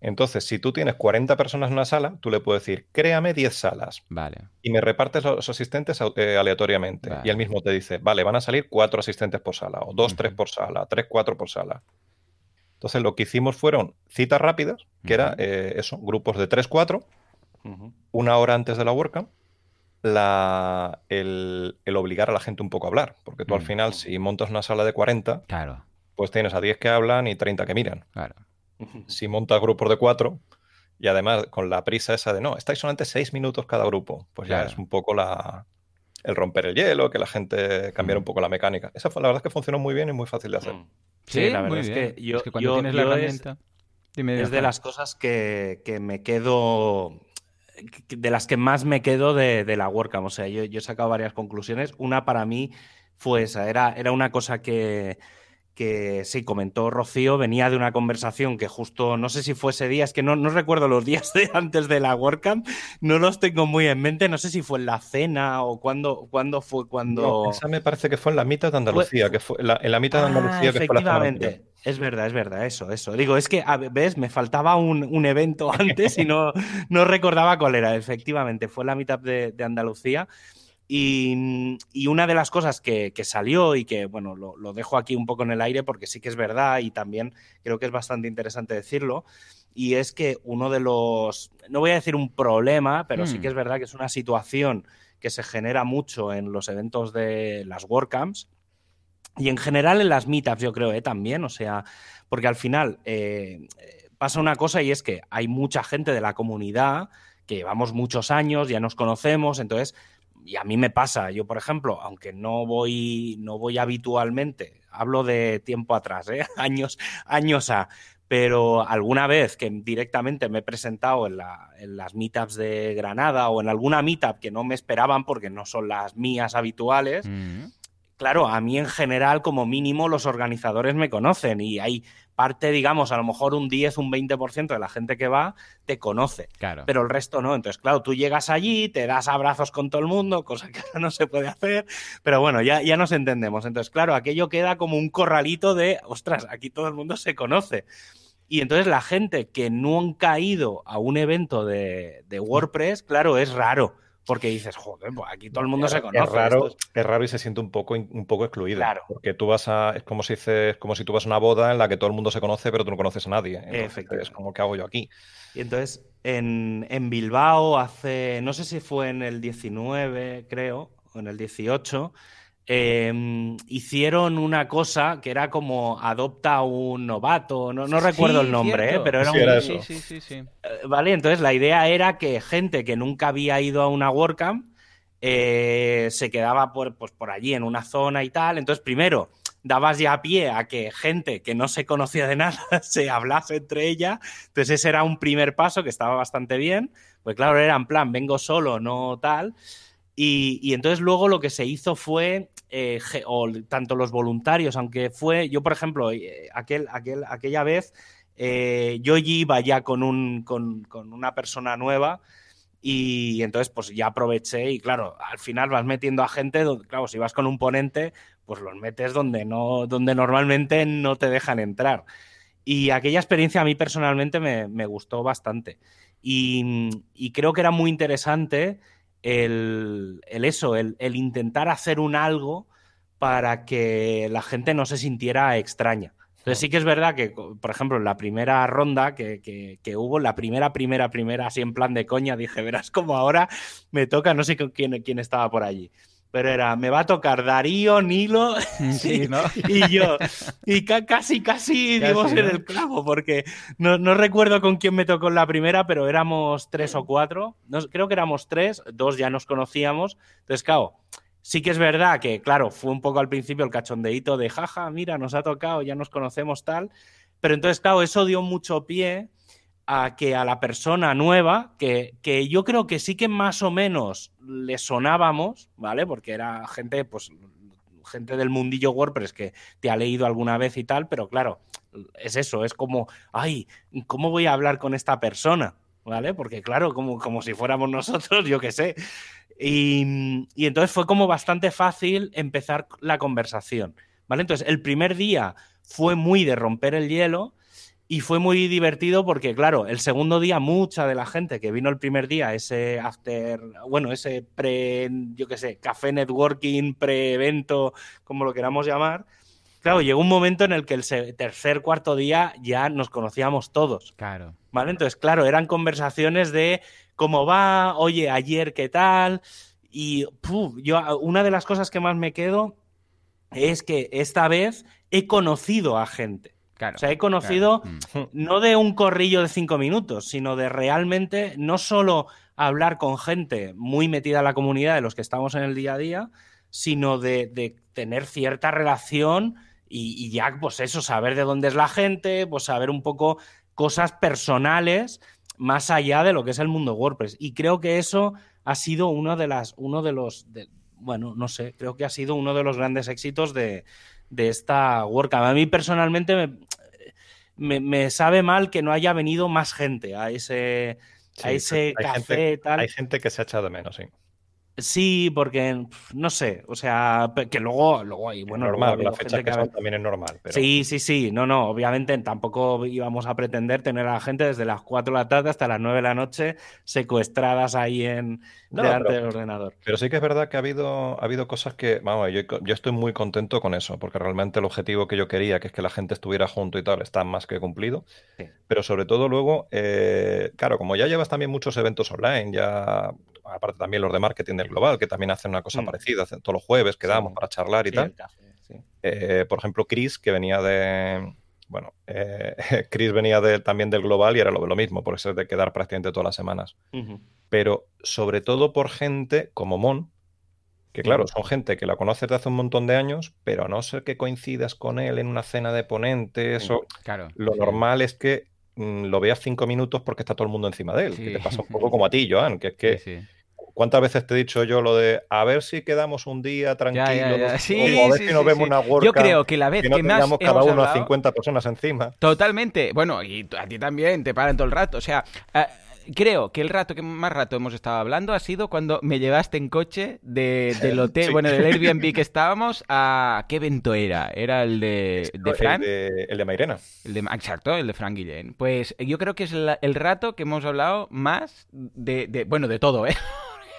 Entonces, si tú tienes 40 personas en una sala, tú le puedes decir, créame 10 salas. Vale. Y me repartes los asistentes eh, aleatoriamente. Y él mismo te dice, vale, van a salir 4 asistentes por sala, o 2, 3 por sala, 3, 4 por sala. Entonces, lo que hicimos fueron citas rápidas, que era eh, eso, grupos de 3, 4, una hora antes de la WordCamp, la, el, obligar a la gente un poco a hablar. Porque tú al mm. final, si montas una sala de 40, claro. pues tienes a 10 que hablan y 30 que miran. Claro. Si montas grupos de 4, y además con la prisa esa de no, estáis solamente 6 minutos cada grupo, pues ya es un poco la, el romper el hielo, que la gente cambiara mm. un poco la mecánica. Esa fue la verdad es que funcionó muy bien y muy fácil de hacer. Mm. Sí, la verdad es que yo, cuando tienes la herramienta. Es, de las cosas que, que me quedo de las que más me quedo de, la WordCamp. O sea, yo, he sacado varias conclusiones. Una para mí fue esa. Era, era una cosa que, que sí, comentó Rocío, venía de una conversación que justo, no sé si fue ese día, es que no, no recuerdo los días de antes de la WordCamp, no los tengo muy en mente, no sé si fue en la cena o cuándo, cuándo fue cuando... esa me parece que fue en la mitad de Andalucía, que fue en la mitad de ah, Andalucía que fue la Es verdad, es verdad, eso, eso. Digo, es que, ves, me faltaba un, evento <laughs> antes y no, no recordaba cuál era. Efectivamente, fue la mitad de, de Andalucía. Y, una de las cosas que, salió y que, bueno, lo, dejo aquí un poco en el aire porque sí que es verdad y también creo que es bastante interesante decirlo, y es que uno de los, no voy a decir un problema, pero sí que mm. es verdad que es una situación que se genera mucho en los eventos de las WordCamps y en general en las meetups, yo creo, ¿eh? también, o sea, porque al final eh, pasa una cosa y es que hay mucha gente de la comunidad que llevamos muchos años, ya nos conocemos, entonces y a mí me pasa, yo por ejemplo, aunque no voy, no voy habitualmente, hablo de tiempo atrás, ¿eh? <laughs> años, años a, pero alguna vez que directamente me he presentado en, las meetups de Granada o en alguna meetup que no me esperaban porque no son las mías habituales, mm. Claro, a mí en general como mínimo los organizadores me conocen y hay parte, digamos, a lo mejor un 10, un 20% de la gente que va te conoce, claro. pero el resto no. Entonces, claro, tú llegas allí, te das abrazos con todo el mundo, cosa que ahora no se puede hacer, pero bueno, ya, ya nos entendemos. Entonces, claro, aquello queda como un corralito de, ostras, aquí todo el mundo se conoce. Y entonces la gente que nunca ha ido a un evento de, de WordPress, claro, es raro porque dices, joder, pues aquí todo el mundo se conoce. Es raro, es... raro y se siente un poco, un poco excluido. Claro. Porque tú vas a. Es como si dices, como si tú vas a una boda en la que todo el mundo se conoce, pero tú no conoces a nadie. Es como, ¿qué hago yo aquí? Y entonces, en, en, Bilbao, hace. No sé si fue en el 19, creo, o en el 18. Em, hicieron una cosa que era como adopta un novato, no, recuerdo el nombre, ¿eh? pero era un... Sí, sí, sí, sí, eh, Vale, entonces la idea era que gente que nunca había ido a una WordCamp eh, se quedaba por, pues, por allí en una zona y tal. Entonces, primero, dabas ya pie a que gente que no se conocía de nada <laughs> se hablase entre ella. Entonces, ese era un primer paso que estaba bastante bien. Pues claro, era en plan, vengo solo, no tal. Y, y entonces luego lo que se hizo fue eh, o tanto los voluntarios, aunque fue, yo por ejemplo, eh, aquel, aquel, aquella vez eh, yo iba ya con, un, con, con, una persona nueva y entonces pues ya aproveché y claro, al final vas metiendo a gente, claro, si vas con un ponente, pues los metes donde, no, donde normalmente no te dejan entrar. Y aquella experiencia a mí personalmente me, me gustó bastante. Y, y, creo que era muy interesante el, eso, el, intentar hacer un algo para que la gente no se sintiera extraña. Entonces sí que es verdad que, por ejemplo, en la primera ronda que, que, hubo, la primera, primera, primera, así en plan de coña, dije, verás como ahora me toca, no sé quién, quién estaba por allí pero era, me va a tocar Darío, Nilo <laughs> y yo. Y casi, casi dimos en el clavo, porque no, recuerdo con quién me tocó en la primera, pero éramos tres o cuatro. creo que éramos tres, dos ya nos conocíamos. Entonces, claro, sí que es verdad que, claro, fue un poco al principio el cachondeíto de, jaja, mira, nos ha tocado, ya nos conocemos tal. Pero entonces, claro, eso dio mucho pie a que a la persona nueva, que, que, yo creo que sí que más o menos le sonábamos, ¿vale? Porque era gente, pues, gente del mundillo WordPress que te ha leído alguna vez y tal, pero claro, es eso, es como, ay, ¿cómo voy a hablar con esta persona? ¿Vale? Porque claro, como, como si fuéramos nosotros, yo qué sé. Y, y entonces fue como bastante fácil empezar la conversación. ¿Vale? Entonces, el primer día fue muy de romper el hielo y fue muy divertido porque, claro, el segundo día mucha de la gente que vino el primer día, ese after, bueno, ese pre, yo qué sé, café networking, pre-evento, como lo queramos llamar, claro, llegó un momento en el que el tercer, cuarto día ya nos conocíamos todos. Claro. ¿Vale? Entonces, claro, eran conversaciones de cómo va, oye, ayer qué tal. Y yo, una de las cosas que más me quedo es que esta vez he conocido a gente. O sea, he conocido mm. no de un corrillo de cinco minutos, sino de realmente no solo hablar con gente muy metida en la comunidad de los que estamos en el día a día, sino de, tener cierta relación y, ya, pues eso, saber de dónde es la gente, pues saber un poco cosas personales más allá de lo que es el mundo WordPress. Y creo que eso ha sido uno de las, uno de los, bueno, no sé, creo que ha sido uno de los grandes éxitos de, de esta WordCamp. A mí personalmente me, sabe mal que no haya venido más gente a ese, a ese café. tal. Hay gente que se ha echado de menos, sí. Sí, porque no sé, o sea, que luego, luego hay, bueno, normal, la fecha que, son también es normal. Sí, sí, sí, no, no, obviamente tampoco íbamos a pretender tener a la gente desde las 4 de la tarde hasta las 9 de la noche secuestradas ahí en delante del ordenador. Pero sí que es verdad que ha habido, ha habido cosas que, vamos, yo, yo, estoy muy contento con eso, porque realmente el objetivo que yo quería, que es que la gente estuviera junto y tal, está más que cumplido. Pero sobre todo luego, eh, claro, como ya llevas también muchos eventos online, ya aparte también los de marketing del global, que también hacen una cosa mm. parecida, hacen, todos los jueves quedamos para charlar y tal. Eh, por ejemplo, Chris, que venía de, bueno, eh, <laughs> Chris venía de, también del global y era lo, lo mismo, por eso es de quedar prácticamente todas las semanas. Pero sobre todo por gente como Mon, que claro, son gente que la conoces de hace un montón de años, pero a no ser que coincidas con él en una cena de ponentes, o, claro, lo normal es que mm, lo veas cinco minutos porque está todo el mundo encima de él. Que te pasa un <laughs> poco como a ti, Joan, que es que ¿Cuántas veces te he dicho yo lo de a ver si quedamos un día tranquilos? o a ver si nos vemos una Yo creo que la vez que, más cada uno a 50 personas encima. Totalmente. Bueno, y a ti también te paran todo el rato. O sea, eh, creo que el rato que más rato hemos estado hablando ha sido cuando me llevaste en coche del <laughs> hotel, bueno, del Airbnb que estábamos a... ¿Qué evento era? ¿Era el de, de Fran? El de, Mairena. El de, exacto, el de Fran Guillén. Pues yo creo que es el rato que hemos hablado más de, de bueno, de todo, ¿eh?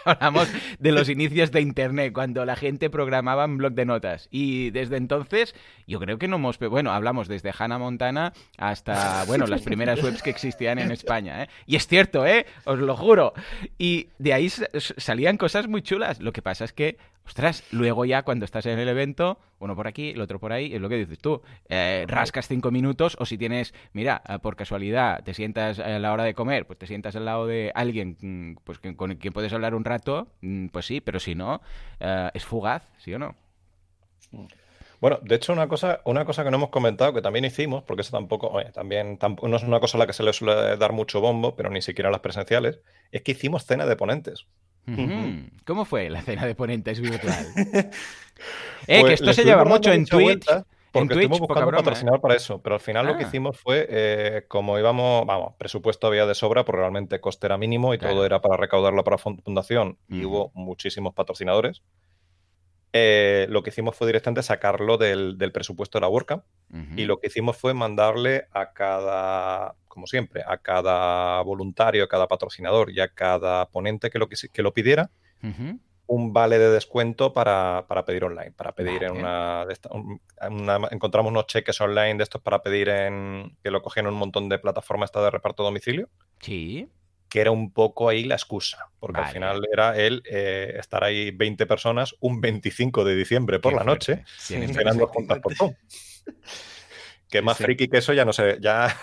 Hablamos de los inicios de Internet, cuando la gente programaba en blog de notas. Y desde entonces, yo creo que no hemos... Bueno, hablamos desde Hannah Montana hasta, bueno, las primeras webs que existían en España. ¿eh? Y es cierto, ¿eh? Os lo juro. Y de ahí salían cosas muy chulas. Lo que pasa es que Ostras, luego ya cuando estás en el evento, uno por aquí, el otro por ahí, es lo que dices tú. Eh, rascas cinco minutos o si tienes, mira, eh, por casualidad te sientas a la hora de comer, pues te sientas al lado de alguien mm, pues, con quien puedes hablar un rato, mm, pues sí, pero si no, eh, es fugaz, ¿sí o no? Bueno, de hecho, una cosa, una cosa que no hemos comentado, que también hicimos, porque eso tampoco, oye, también tampoco, no es una cosa a la que se le suele dar mucho bombo, pero ni siquiera a las presenciales, es que hicimos cena de ponentes. ¿Cómo fue la cena de ponentes virtual? <laughs> eh, que pues esto se lleva mucho en Twitch. Porque estuvimos buscando patrocinador para eso, pero al final lo que ah. hicimos fue, eh, como íbamos, vamos, presupuesto había de sobra, porque realmente coste era mínimo y todo era para recaudarlo para fundación y hubo muchísimos patrocinadores. Eh, lo que hicimos fue directamente sacarlo del, presupuesto de la WordCamp y lo que hicimos fue mandarle a cada, como siempre, a cada voluntario, a cada patrocinador y a cada ponente que lo, que, lo pidiera, un vale de descuento para, pedir online, para pedir en una, Encontramos unos cheques online de estos para pedir en... que lo cogían en un montón de plataformas de reparto a domicilio. Sí que era un poco ahí la excusa, porque al final era él eh, estar ahí 20 personas un 25 de diciembre por la noche, cenando juntas por todo. Que más friki que eso ya no sé, ya...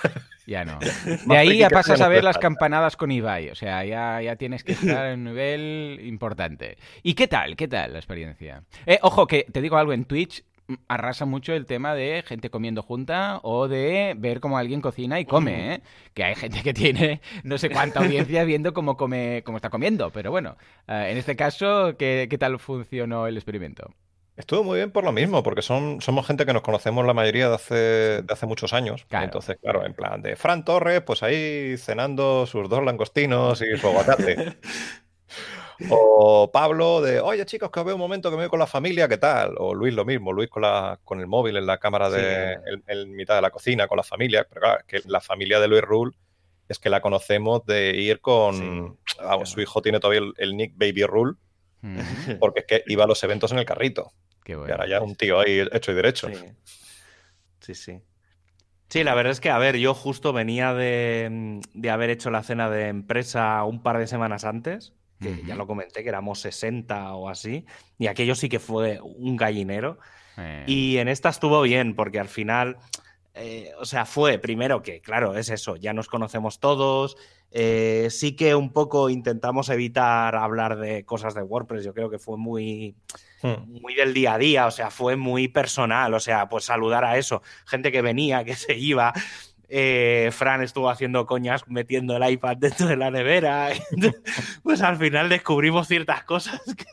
Ya no. <laughs> De ahí ya pasas a ver las campanadas con Ibai, o sea, ya, ya tienes que estar en un nivel importante. ¿Y qué tal? ¿Qué tal la experiencia? Eh, ojo, que te digo algo, en Twitch arrasa mucho el tema de gente comiendo junta o de ver cómo alguien cocina y come, ¿eh? Que hay gente que tiene no sé cuánta audiencia viendo cómo come, cómo está comiendo, pero bueno, eh, en este caso, ¿qué, tal funcionó el experimento? Estuvo muy bien por lo mismo, porque son, somos gente que nos conocemos la mayoría de hace, de hace muchos años. Claro. Entonces, claro, en plan de Fran Torres, pues ahí cenando sus dos langostinos y su aguacate. <laughs> O Pablo de, oye chicos, que os veo un momento que me voy con la familia, ¿qué tal? O Luis lo mismo, Luis con, la, con el móvil en la cámara de, Sí. en, en mitad de la cocina, con la familia. Pero claro, que la familia de Luis Rule es que la conocemos de ir con, vamos, su hijo tiene todavía el, el nick Baby Rule, porque es que iba a los eventos en el carrito. Qué Y bueno. ahora ya un tío ahí hecho y derecho. Sí. Sí, sí. Sí, la verdad es que, a ver, yo justo venía de, de haber hecho la cena de empresa un par de semanas antes, que ya lo comenté, que éramos 60 o así, y aquello sí que fue un gallinero. Eh, Y en esta estuvo bien, porque al final, eh, o sea, fue primero que, claro, es eso, ya nos conocemos todos. eh, sí que un poco intentamos evitar hablar de cosas de WordPress. Yo creo que fue muy, Hmm. muy del día a día, o sea, fue muy personal. O sea, pues saludar a eso, gente que venía, <laughs> que se iba. Eh, Fran estuvo haciendo coñas metiendo el iPad dentro de la nevera. <laughs> pues al final descubrimos ciertas cosas <laughs> que,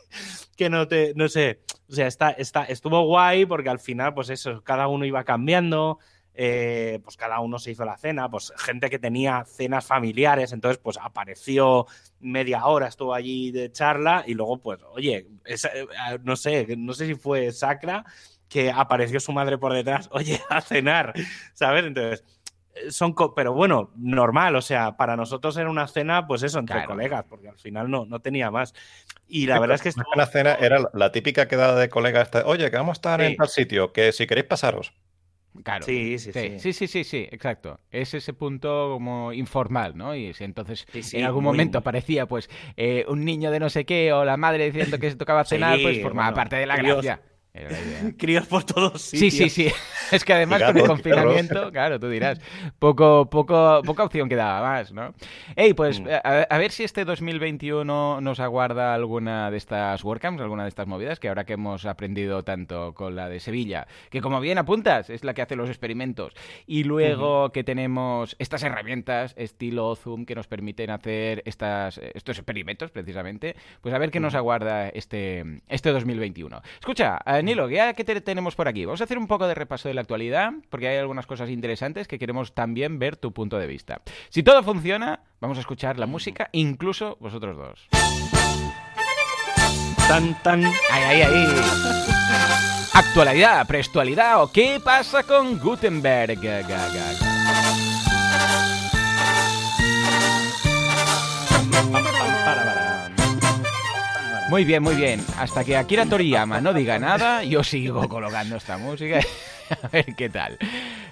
que no te, no sé, o sea, está, está, estuvo guay porque al final, pues eso, cada uno iba cambiando, eh, pues cada uno se hizo la cena, pues gente que tenía cenas familiares, entonces pues apareció media hora, estuvo allí de charla y luego pues, oye, eh, no sé, no sé si fue Sacra que apareció su madre por detrás, <laughs> oye, a cenar, ¿sabes? Entonces, son, co- pero bueno, normal, o sea, para nosotros era una cena, pues eso, entre Claro. colegas, porque al final no, no tenía más. Y la verdad es que que una cena era la- la típica quedada de colegas. Oye, que vamos a estar Sí. en tal sitio, que si queréis pasaros. Claro. Sí, sí, sí. Sí, sí, sí, sí, exacto. Es ese punto como informal, ¿no? Y si entonces Sí, sí, en algún muy- momento aparecía pues eh, un niño de no sé qué o la madre diciendo que se tocaba cenar, Sí, pues formaba bueno, parte de la gracia. <laughs> Críos por todos Sí, sí, sitios. sí. <laughs> Es que además con el confinamiento, claro, tú dirás, poco, poco, poca opción quedaba más, ¿no? Ey, pues Mm. a, a ver si este 2021 nos aguarda alguna de estas WordCamps, alguna de estas movidas, que ahora que hemos aprendido tanto con la de Sevilla, que como bien apuntas, es la que hace los experimentos, y luego que tenemos estas herramientas estilo Zoom que nos permiten hacer estas, estos experimentos precisamente, pues a ver qué nos aguarda este, este 2021. Escucha, eh, Nilo, ya que te tenemos por aquí, vamos a hacer un poco de repaso de la actualidad, porque hay algunas cosas interesantes que queremos también ver tu punto de vista. Si todo funciona, vamos a escuchar la música, incluso vosotros dos. Tan, tan. Ahí, ahí. Actualidad, prestualidad o qué pasa con Gutenberg. Para, para. Muy bien, muy bien. Hasta que Akira Toriyama no diga nada, yo sigo colocando esta música. A ver qué tal.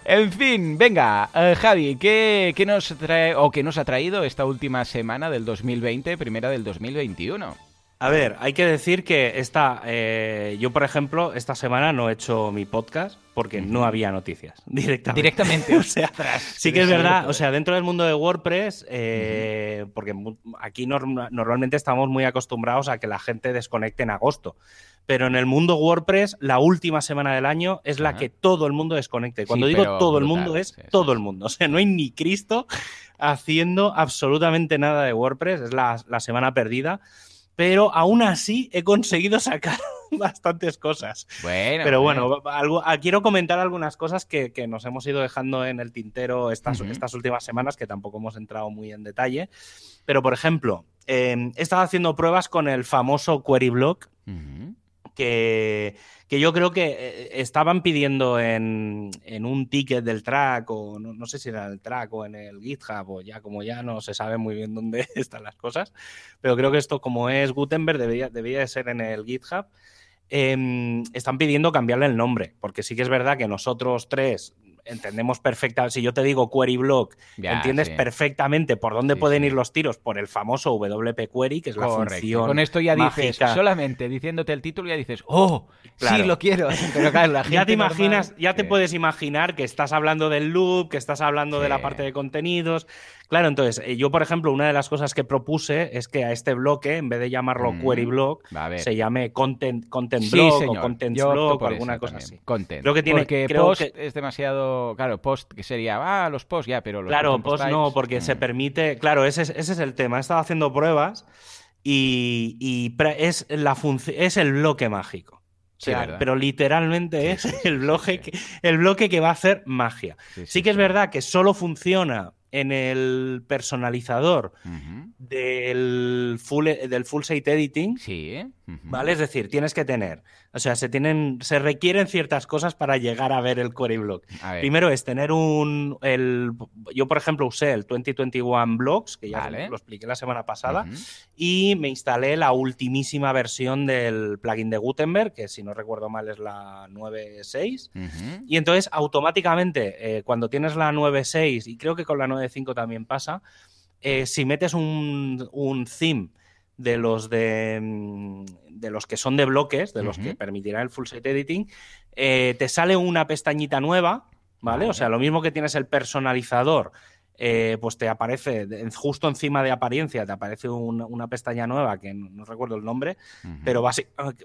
En fin, venga, eh, Javi, ¿qué, qué nos trae o qué nos ha traído esta última semana del 2020, primera del 2021? A ver, hay que decir que esta, eh, yo, por ejemplo, esta semana no he hecho mi podcast porque no había noticias <laughs> directamente. Directamente, <laughs> o sea, sí que es verdad, o sea, dentro del mundo de WordPress, eh, porque aquí norma- normalmente estamos muy acostumbrados a que la gente desconecte en agosto. Pero en el mundo WordPress, la última semana del año es la que todo el mundo desconecta. Y cuando Sí, digo todo el mundo, es sí, sí, todo el mundo. O sea, no hay ni Cristo haciendo absolutamente nada de WordPress. Es la, la semana perdida. Pero aún así he conseguido sacar <laughs> bastantes cosas. Bueno, Pero bueno, algo- ah, quiero comentar algunas cosas que, que nos hemos ido dejando en el tintero estas, últimas semanas, que tampoco hemos entrado muy en detalle. Pero, por ejemplo, eh, he estado haciendo pruebas con el famoso Query Block, que, que yo creo que eh, estaban pidiendo en, en un ticket del track, o no, no sé si era el track o en el GitHub, o ya como ya no se sabe muy bien dónde <laughs> están las cosas, pero creo que esto como es Gutenberg debería, debería de ser en el GitHub. em, están pidiendo cambiarle el nombre, porque sí que es verdad que nosotros tres entendemos perfectamente, si yo te digo query block, Ya, entiendes sí. perfectamente por dónde Sí, pueden sí. ir los tiros por el famoso WP query, que es la función. Con esto ya dices, mágica. solamente diciéndote el título ya dices, ¡oh! Sí, lo quiero. <laughs> Pero claro, la <laughs> ya te imaginas, normal- ya te puedes imaginar que estás hablando del loop, que estás hablando de la parte de contenidos. Claro, entonces, eh, yo, por ejemplo, una de las cosas que propuse es que a este bloque, en vez de llamarlo Mm. query block, se llame content, content Sí, block señor. o content Yo block o alguna cosa también. así. Content. Creo que tiene- Porque creo post que- es demasiado. Claro, post que sería. Ah, los post ya, pero los Claro, post types, no, porque se mm. permite. Claro, ese es, ese es el tema. He estado haciendo pruebas y, y es, la es el bloque mágico. pero literalmente es el, bloque que, el bloque que va a hacer magia. Sí, que es verdad que solo funciona en el personalizador del, full, del full site editing. Sí. ¿Vale? Es decir, tienes que tener o sea, se tienen, se requieren ciertas cosas para llegar a ver el query block. Primero es tener un, el, yo por ejemplo usé el 2021 Blocks, que ya lo expliqué la semana pasada, y me instalé la ultimísima versión del plugin de Gutenberg, que si no recuerdo mal es la 9.6. Y entonces automáticamente, eh, cuando tienes la 9.6, y creo que con la 9.5 también pasa, eh, si metes un, un theme de los de, mm, de los que son de bloques, de los que permitirá el full site editing, eh, te sale una pestañita nueva, ¿vale? O sea, lo mismo que tienes el personalizador, eh, pues te aparece justo encima de apariencia, te aparece una pestaña nueva que no, recuerdo el nombre, pero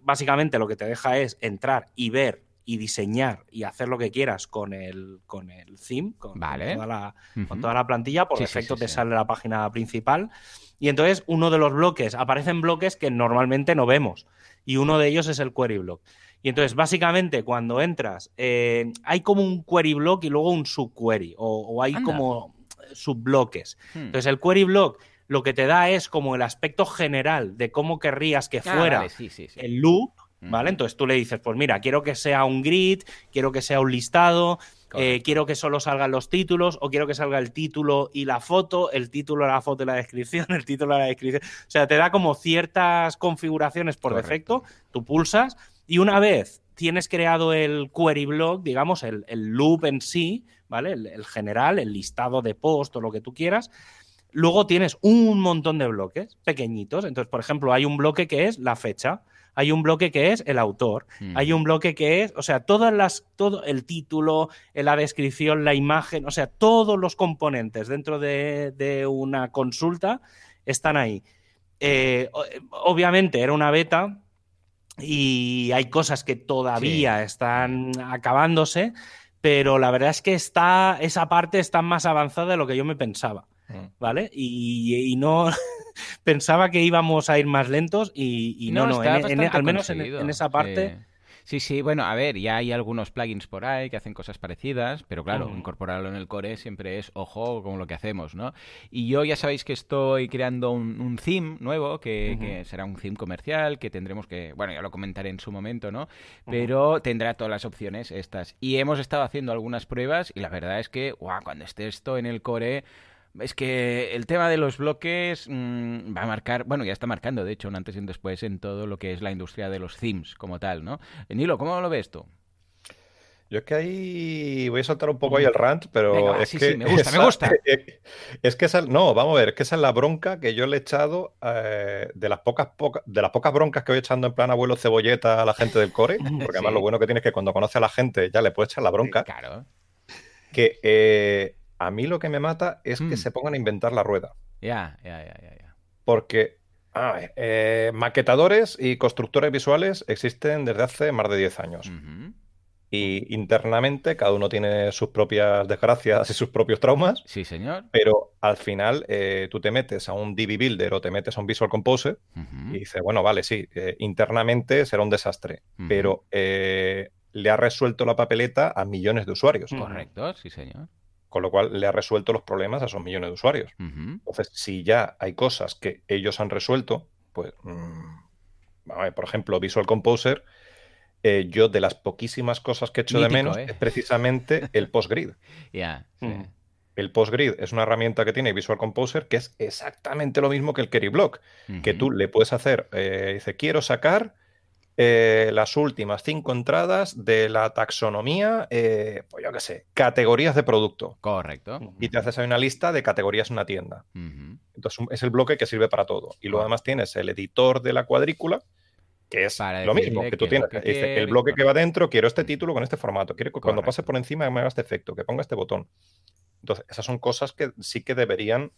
básicamente lo que te deja es entrar y ver y diseñar y hacer lo que quieras con el, con el theme, con, toda, la, con toda, la, plantilla, por defecto te sale la página principal. Y entonces uno de los bloques, aparecen bloques que normalmente no vemos. Y uno de ellos es el query block. Y entonces, básicamente, cuando entras, eh, hay como un query block y luego un subquery, o, o hay como subbloques. Hmm. Entonces, el query block lo que te da es como el aspecto general de cómo querrías que ah, fuera el loop, ¿vale? Entonces tú le dices, pues mira, quiero que sea un grid, quiero que sea un listado, eh, quiero que solo salgan los títulos o quiero que salga el título y la foto, el título, la foto y la descripción, <laughs> el título, la descripción. O sea, te da como ciertas configuraciones por defecto, tú pulsas y una vez tienes creado el query block, digamos, el, loop en sí, ¿vale? El, general, el listado de post o lo que tú quieras. Luego tienes un montón de bloques pequeñitos. Entonces, por ejemplo, hay un bloque que es la fecha hay un bloque que es el autor, hay un bloque que es, o sea, todas las, todo el título, la descripción, la imagen, o sea, todos los componentes dentro de, una consulta están ahí. Eh, obviamente era una beta y hay cosas que todavía están acabándose, pero la verdad es que está, esa parte está más avanzada de lo que yo me pensaba. Mm. ¿Vale? y no, <laughs> pensaba que íbamos a ir más lentos y, no, no, al menos en, esa parte. Sí. Sí, bueno, a ver, ya hay algunos plugins por ahí que hacen cosas parecidas, pero claro, incorporarlo en el core siempre es ojo con lo que hacemos, ¿no? Y yo ya sabéis que estoy creando un, theme nuevo, que, será un theme comercial, que tendremos que, bueno, ya lo comentaré en su momento, ¿no? Pero tendrá todas las opciones estas. Y hemos estado haciendo algunas pruebas y la verdad es que, guau, cuando esté esto en el core es que el tema de los bloques mm, va a marcar, bueno, ya está marcando, de hecho, un antes y un después en todo lo que es la industria de los themes como tal, ¿no? Nilo, ¿cómo lo ves tú? Yo es que ahí voy a soltar un poco ahí el rant, pero es sí, que sí, me gusta, me gusta. <laughs> Es que esa, no, vamos a ver, es que esa es la bronca que yo le he echado eh, de las pocas, de las pocas broncas que voy echando en plan abuelo cebolleta a la gente del core, <laughs> porque además lo bueno que tiene es que cuando conoce a la gente ya le puede echar la bronca. Claro. Que eh, a mí lo que me mata es que mm. se pongan a inventar la rueda. Ya, ya, ya, ya. Porque eh, maquetadores y constructores visuales existen desde hace más de 10 años. Y internamente cada uno tiene sus propias desgracias y sus propios traumas. Sí, señor. Pero al final eh, tú te metes a un DB Builder o te metes a un Visual Composer y dices, bueno, vale, sí, eh, internamente será un desastre, pero le ha resuelto la papeleta a millones de usuarios. Correcto, sí, señor con lo cual le ha resuelto los problemas a esos millones de usuarios. Entonces, si ya hay cosas que ellos han resuelto, pues, mm, por ejemplo, Visual Composer, eh, yo de las poquísimas cosas que he hecho de menos ¿eh? es precisamente <laughs> el PostGrid. Ya. Mm. El PostGrid es una herramienta que tiene Visual Composer que es exactamente lo mismo que el Query Block, que tú le puedes hacer, eh, dice, quiero sacar eh, las últimas cinco entradas de la taxonomía, eh, pues yo qué sé, categorías de producto. Correcto. Y te haces ahí una lista de categorías en una tienda. Entonces es el bloque que sirve para todo. Y luego además tienes el editor de la cuadrícula, que es lo mismo que tú tienes. el bloque que va dentro, quiero este título con este formato. Quiero que cuando pase por encima me haga este efecto, que ponga este botón. Entonces, esas son cosas que sí que deberían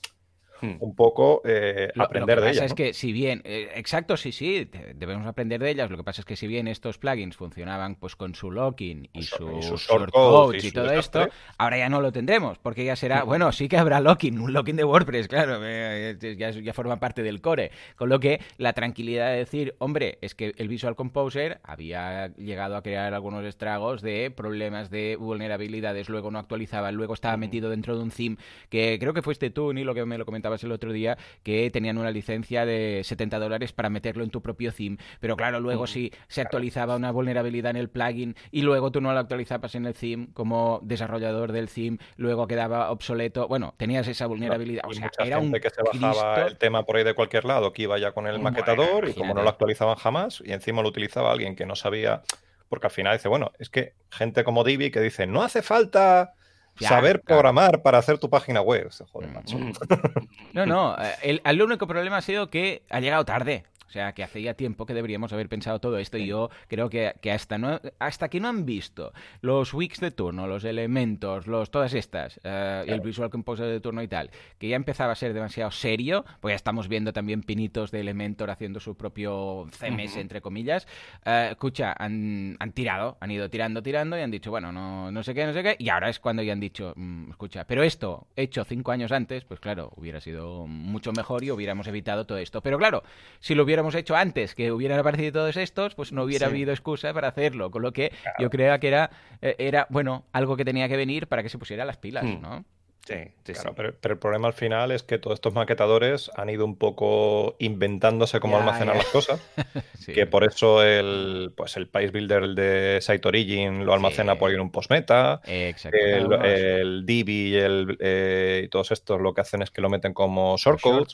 hmm. un poco eh, aprender de ellas. es que si bien, eh, exacto, sí, sí, debemos aprender de ellas. Lo que pasa es que si bien estos plugins funcionaban pues con su locking y, su, shortcode y, todo esto, ahora ya no lo tendremos, porque ya será, bueno, sí que habrá locking, un locking de WordPress, claro, eh, ya, ya forma parte del core. Con lo que la tranquilidad de decir, hombre, es que el Visual Composer había llegado a crear algunos estragos de problemas de vulnerabilidades, luego no actualizaba, luego estaba metido dentro de un theme que creo que fuiste tú, ni lo que me lo comentabas el otro día, que tenían una licencia de 70 dólares para meterlo en tu propio theme, pero claro, luego si se actualizaba una vulnerabilidad en el plugin y luego tú no lo actualizabas en el theme como desarrollador del theme, luego quedaba obsoleto, bueno, tenías esa vulnerabilidad, o sea, era un que se bajaba el tema por ahí de cualquier lado, que iba ya con el maquetador y como no lo actualizaban jamás y encima lo utilizaba alguien que no sabía porque al final dice, bueno, es que gente como Divi que dice, no hace falta saber programar para hacer tu página web. Joder, macho. Mm. <laughs> No, no, el, el único problema ha sido que ha llegado tarde. O sea, que hace ya tiempo que deberíamos haber pensado todo esto y yo creo que, hasta, no, hasta que no han visto los weeks de turno, los elementos, los, todas estas, eh, el Visual Composer de turno y tal, que ya empezaba a ser demasiado serio, pues ya estamos viendo también pinitos de Elementor haciendo su propio CMS, entre comillas. Eh, escucha, han, han, tirado, han ido tirando, tirando y han dicho, bueno, no, no sé qué, no sé qué, y ahora es cuando ya han dicho, mm, escucha, pero esto hecho cinco años antes, pues claro, hubiera sido mucho mejor y hubiéramos evitado todo esto. Pero claro, si lo hubiera hubiéramos hecho antes, que hubieran aparecido todos estos, pues no hubiera habido excusa para hacerlo. Con lo que yo creo que era, eh, era, bueno, algo que tenía que venir para que se pusiera las pilas, hmm. ¿no? Sí, sí, claro, pero, el problema al final es que todos estos maquetadores han ido un poco inventándose cómo almacenar las cosas. <laughs> Que por eso el, pues el Pice Builder de Site Origin lo almacena por ahí en un postmeta. El, el Divi el, eh, y todos estos lo que hacen es que lo meten como shortcodes.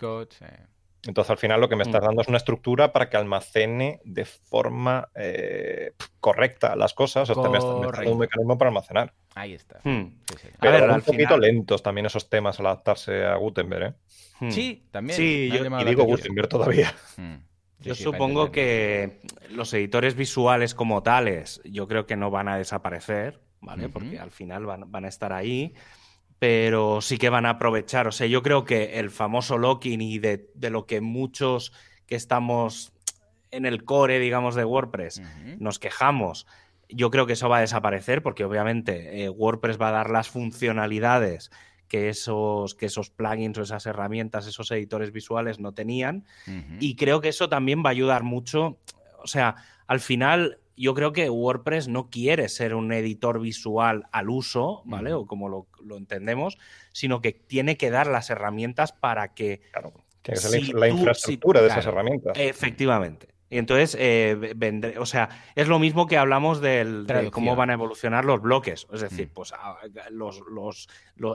Entonces, al final lo que me estás mm. dando es una estructura para que almacene de forma eh, correcta las cosas. O sea, me estás dando un mecanismo para almacenar. Ahí está. Hmm. Pero un poquito lentos también esos temas al adaptarse a Gutenberg, ¿eh? Hmm. Sí, también. Sí, yo, y digo Gutenberg todavía. Hmm. yo supongo que los editores visuales como tales, yo creo que no van a desaparecer, ¿vale? Porque al final van, van a estar ahí pero sí que van a aprovechar. O sea, yo creo que el famoso locking y de, lo que muchos que estamos en el core, digamos, de WordPress nos quejamos, yo creo que eso va a desaparecer porque obviamente eh, WordPress va a dar las funcionalidades que esos, que esos plugins o esas herramientas, esos editores visuales no tenían. Y creo que eso también va a ayudar mucho. O sea, al final yo creo que WordPress no quiere ser un editor visual al uso, ¿vale? O como lo, entendemos, sino que tiene que dar las herramientas para que... Claro, tiene que ser la, infraestructura de esas herramientas. Efectivamente. Y entonces, eh, vendré, o sea, es lo mismo que hablamos del, de cómo van a evolucionar los bloques. Es decir, mm. pues ah, los, los,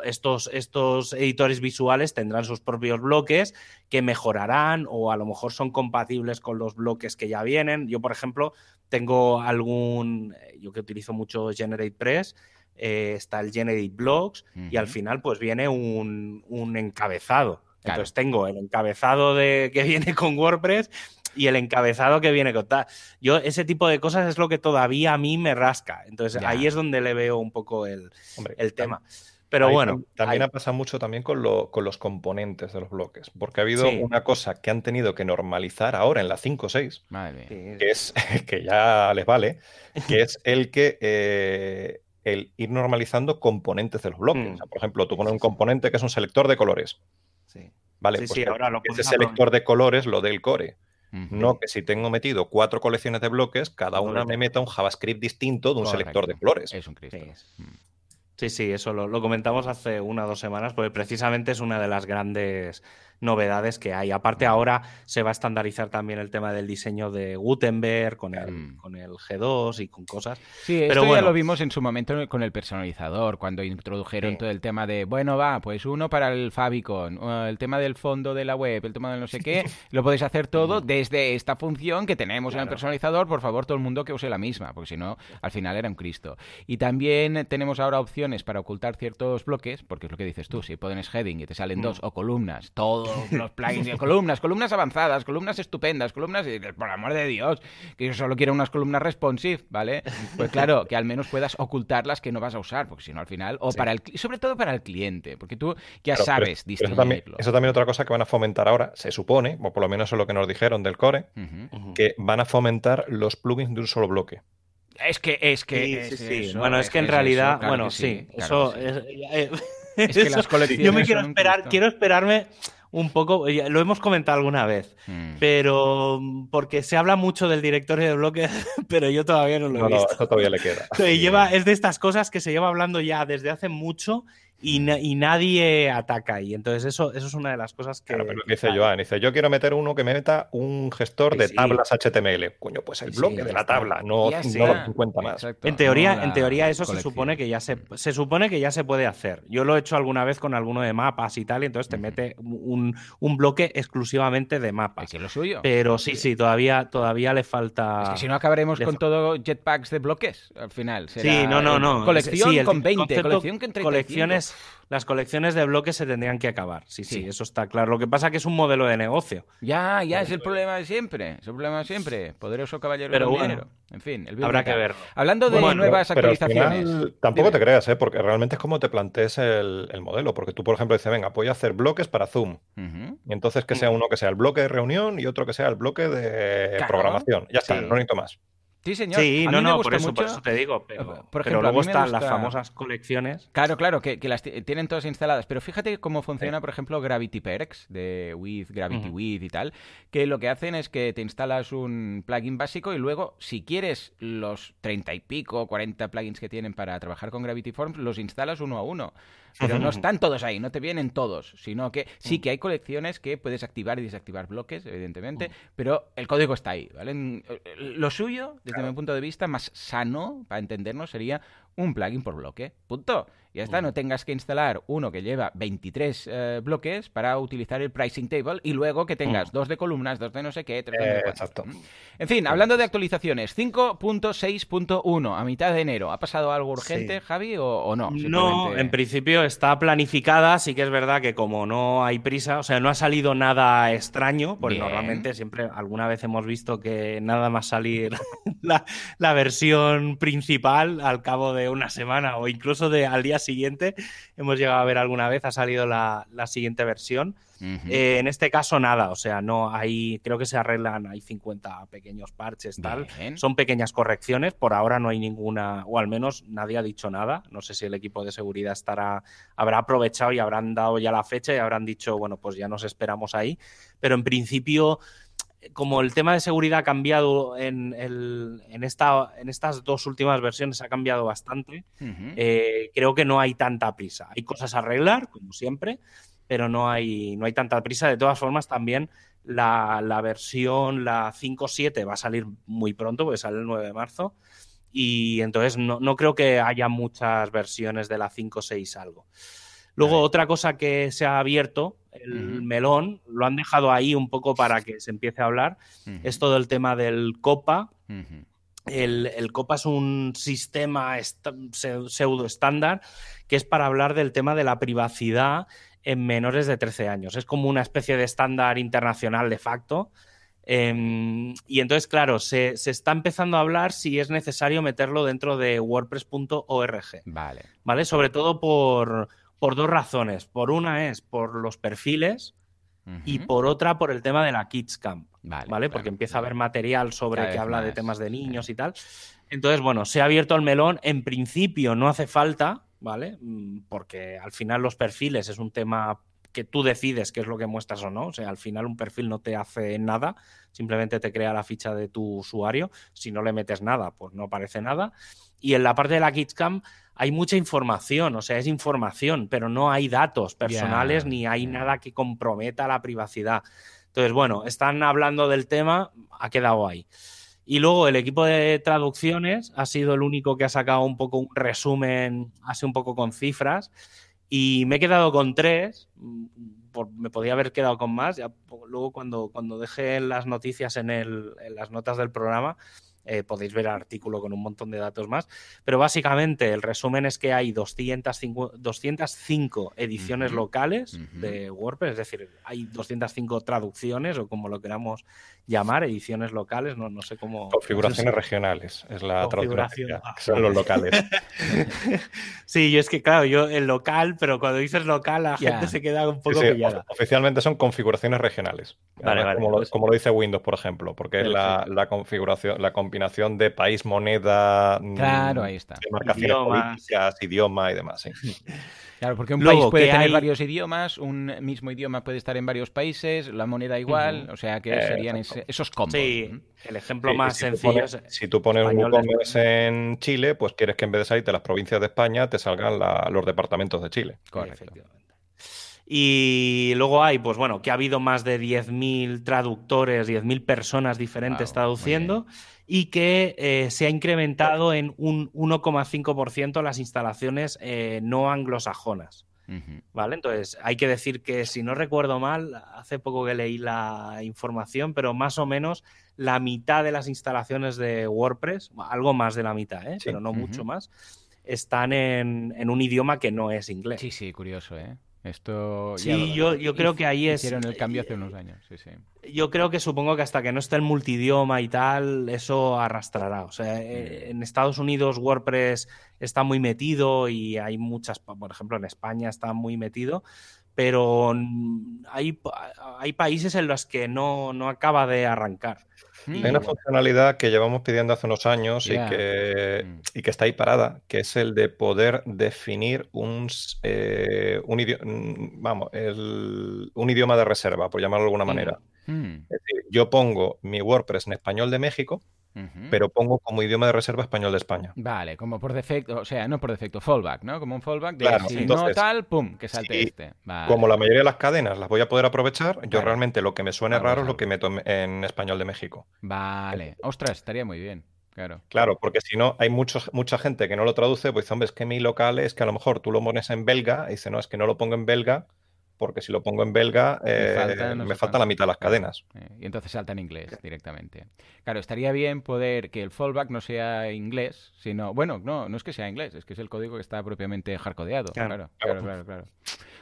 estos, estos editores visuales tendrán sus propios bloques que mejorarán o a lo mejor son compatibles con los bloques que ya vienen. Yo, por ejemplo, tengo algún, eh, yo que utilizo mucho GeneratePress, eh, está el Generate Blocks y al final pues viene un, un encabezado. Entonces tengo el encabezado de, que <laughs> viene con WordPress y el encabezado que viene con tal. Yo, ese tipo de cosas es lo que todavía a mí me rasca. Entonces, ahí es donde le veo un poco el, el tema. Pero bueno. También ha pasado mucho también con, lo, con, los componentes de los bloques. Porque ha habido una cosa que han tenido que normalizar ahora en la 5.6, que es <laughs> que ya les vale, que <laughs> es el que eh, el ir normalizando componentes de los bloques. Mm. por ejemplo, tú pones un componente que es un selector de colores. Sí. Vale, pues ahora lo ese selector de colores lo del core. No que si tengo metido cuatro colecciones de bloques, cada una me meta un JavaScript distinto de un selector de colores. Es un Cristo. Mm. Sí, sí, eso lo, comentamos hace una o dos semanas, porque precisamente es una de las grandes novedades que hay. Aparte, ahora se va a estandarizar también el tema del diseño de Gutenberg con el, mm. con el G2 y con cosas. Sí, esto ya lo vimos en su momento con el personalizador, cuando introdujeron todo el tema de, bueno, va, pues uno para el Favicon, el tema del fondo de la web, el tema de no sé qué, <laughs> lo podéis hacer todo desde esta función que tenemos en el personalizador. Por favor, todo el mundo que use la misma, porque si no, al final era un Cristo. Y también tenemos ahora opciones para ocultar ciertos bloques, porque es lo que dices tú, si pones heading y te salen mm. dos o columnas, todo los plugins, columnas, columnas avanzadas, columnas estupendas, columnas, por amor de Dios, que yo solo quiero unas columnas responsive, ¿vale? Pues claro, que al menos puedas ocultar las que no vas a usar, porque si no al final, o para el, sobre todo para el cliente, porque tú ya sabes distinguirlo. Eso también, eso también, otra cosa que van a fomentar ahora, se supone, o por lo menos es lo que nos dijeron del core, que van a fomentar los plugins de un solo bloque. Es que es que sí, bueno, es, que en realidad, bueno, sí, eso es, que las colecciones Yo me quiero esperar, quiero esperarme un poco, lo hemos comentado alguna vez, mm. pero porque se habla mucho del directorio de bloques, <laughs> pero yo todavía no lo he visto. No, todavía le queda. <laughs> lleva, es de estas cosas que se lleva hablando ya desde hace mucho y, nadie ataca y Entonces, eso, eso es una de las cosas que. Claro, pero dice Joan, dice, yo quiero meter uno que me meta un gestor de tablas HTML. Coño, pues el bloque de la tabla, no, no 50 más. En teoría, en teoría, eso se supone que ya se, se supone que ya se puede hacer. Yo lo he hecho alguna vez con alguno de mapas y tal, y entonces te mete un, un bloque exclusivamente de mapas. Es lo suyo. Pero sí, sí, todavía, todavía le falta. Es que si no acabaremos con todo jetpacks de bloques al final. sí, no, no, no. Colección con 20, colección con 35. Colecciones las colecciones de bloques se tendrían que acabar. Sí, sí, eso está claro. Lo que pasa es que es un modelo de negocio. Ya, ya, es el problema de siempre. Es el problema de siempre. Poderoso caballero pero dinero. En fin, el habrá que ver. Hablando de nuevas actualizaciones. tampoco te creas, ¿eh? porque realmente es como te plantees el, modelo. Porque tú, por ejemplo, dices, venga, voy a hacer bloques para Zoom. Y entonces que sea uno que sea el bloque de reunión y otro que sea el bloque de programación. Ya está, no necesito más. Sí, señor. Sí, no, no, por eso, te digo. Pero, por ejemplo, luego están las famosas colecciones. Claro, claro, que, las tienen todas instaladas. Pero fíjate cómo funciona, por ejemplo, Gravity Perks de With, Gravity With y tal. Que lo que hacen es que te instalas un plugin básico y luego, si quieres los treinta y pico, 40 plugins que tienen para trabajar con Gravity Forms, los instalas uno a uno. Pero no <laughs> están todos ahí, no te vienen todos, sino que sí mm. que hay colecciones que puedes activar y desactivar bloques, evidentemente, mm. pero el código está ahí, ¿vale? Lo suyo, desde mi punto de vista, más sano, para entendernos, sería un plugin por bloque. Punto. Ya está, no tengas que instalar uno que lleva 23 eh, bloques para utilizar el pricing table y luego que tengas mm. dos de columnas, dos de no sé qué, tres de eh, Exacto. En fin, hablando de actualizaciones, 5.6.1 a mitad de enero. ¿Ha pasado algo urgente, Javi, o, no? No, en principio está planificada. Sí que es verdad que como no hay prisa, o sea, no ha salido nada extraño, porque normalmente siempre alguna vez hemos visto que nada más salir <laughs> la, la versión principal al cabo de una semana o incluso de al día siguiente. Hemos llegado a ver alguna vez, ha salido la, siguiente versión. Eh, en este caso, nada, o sea, no hay, creo que se arreglan, hay 50 pequeños parches, tal. Son pequeñas correcciones, por ahora no hay ninguna, o al menos nadie ha dicho nada. No sé si el equipo de seguridad estará, habrá aprovechado y habrán dado ya la fecha y habrán dicho, bueno, pues ya nos esperamos ahí. Pero en principio como el tema de seguridad ha cambiado en, esta, en estas dos últimas versiones, ha cambiado bastante, eh, creo que no hay tanta prisa. Hay cosas a arreglar, como siempre, pero no hay, no hay tanta prisa. De todas formas, también la, versión, la 5.7, va a salir muy pronto, porque sale el 9 de marzo. Y entonces no, no creo que haya muchas versiones de la 5.6 algo. Luego, otra cosa que se ha abierto, el melón, lo han dejado ahí un poco para que se empiece a hablar, es todo el tema del COPA. el, COPA es un sistema pseudo estándar que es para hablar del tema de la privacidad en menores de 13 años. Es como una especie de estándar internacional de facto. Em, y entonces, claro, se, se, está empezando a hablar si es necesario meterlo dentro de WordPress.org. Vale. ¿Vale? Sobre todo por por dos razones. Por una es por los perfiles y por otra por el tema de la Kids Camp. Vale, porque empieza a haber material sobre que habla de temas de niños y tal. Entonces, bueno, se ha abierto el melón. En principio no hace falta, ¿vale? Mm, porque al final los perfiles es un tema que tú decides qué es lo que muestras o no. O sea, al final un perfil no te hace nada, simplemente te crea la ficha de tu usuario. Si no le metes nada, pues no aparece nada. Y en la parte de la Kidscam hay mucha información, o sea, es información, pero no hay datos personales ni hay nada que comprometa la privacidad. Entonces, bueno, están hablando del tema, ha quedado ahí. Y luego el equipo de traducciones ha sido el único que ha sacado un poco un resumen, así un poco con cifras. Y me he quedado con tres, me podía haber quedado con más. Ya, luego cuando, cuando dejé las noticias en, el, en las notas del programa, eh, podéis ver el artículo con un montón de datos más. Pero básicamente el resumen es que hay 205, 205 ediciones locales de WordPress, es decir, hay 205 traducciones o como lo queramos llamar, ediciones locales, no, no sé cómo... Configuraciones regionales, es la traducción. Ah, son los locales. <laughs> sí, yo es que, claro, yo el local, pero cuando dices local la gente se queda un poco pillada. Oficialmente son configuraciones regionales. como, lo, dice Windows, por ejemplo, porque es la, la configuración, la combinación de país, moneda, mm, claro, ahí está. idioma y demás. <laughs> Claro, porque un país puede tener varios idiomas, un mismo idioma puede estar en varios países, la moneda igual, o sea que serían esos combos. Sí, el ejemplo más sencillo es. Si tú pones un WooCommerce en Chile, pues quieres que en vez de salirte las provincias de España, te salgan los departamentos de Chile. Correcto. Y luego hay, pues bueno, que ha habido más de 10.000 traductores, 10.000 personas diferentes traduciendo y que eh, se ha incrementado en un 1,5% las instalaciones eh, no anglosajonas. ¿Vale? Entonces, hay que decir que, si no recuerdo mal, hace poco que leí la información, pero más o menos la mitad de las instalaciones de WordPress, algo más de la mitad, ¿eh? pero no mucho más, están en, en, un idioma que no es inglés. Sí, sí, curioso, ¿eh? Esto sí, yo, yo creo que ahí es. Hicieron el cambio hace unos años. Sí, sí. Yo creo que supongo que hasta que no esté el multidioma y tal, eso arrastrará. O sea, eh, mm. en Estados Unidos WordPress está muy metido y hay muchas, por ejemplo, en España está muy metido, pero hay, hay países en los que no, no acaba de arrancar. Hay una funcionalidad que llevamos pidiendo hace unos años y, que, mm. y, que, está ahí parada, que es el de poder definir un, eh, un, idioma, mm, vamos, un idioma de reserva, por llamarlo de alguna manera. Mm. Es decir, yo pongo mi WordPress en español de México pero pongo como idioma de reserva español de España. Vale, como por defecto, o sea, no por defecto, fallback, ¿no? Como un fallback de si no tal, pum, que salte este. Como la mayoría de las cadenas las voy a poder aprovechar, yo realmente lo que me suene raro es lo que meto en español de México. Vale, ostras, estaría muy bien. Claro. Claro, porque si no, hay muchos, mucha gente que no lo traduce, pues hombre, es que mi local es que a lo mejor tú lo pones en belga y dice, no, es que no lo pongo en belga porque si lo pongo en belga me, falta, eh, la mitad de las cadenas. Eh, y entonces salta en inglés directamente. Claro, estaría bien poder que el fallback no sea inglés, sino, bueno, no, no es que sea inglés, es que es el código que está propiamente hardcodeado. Claro, claro, claro, claro.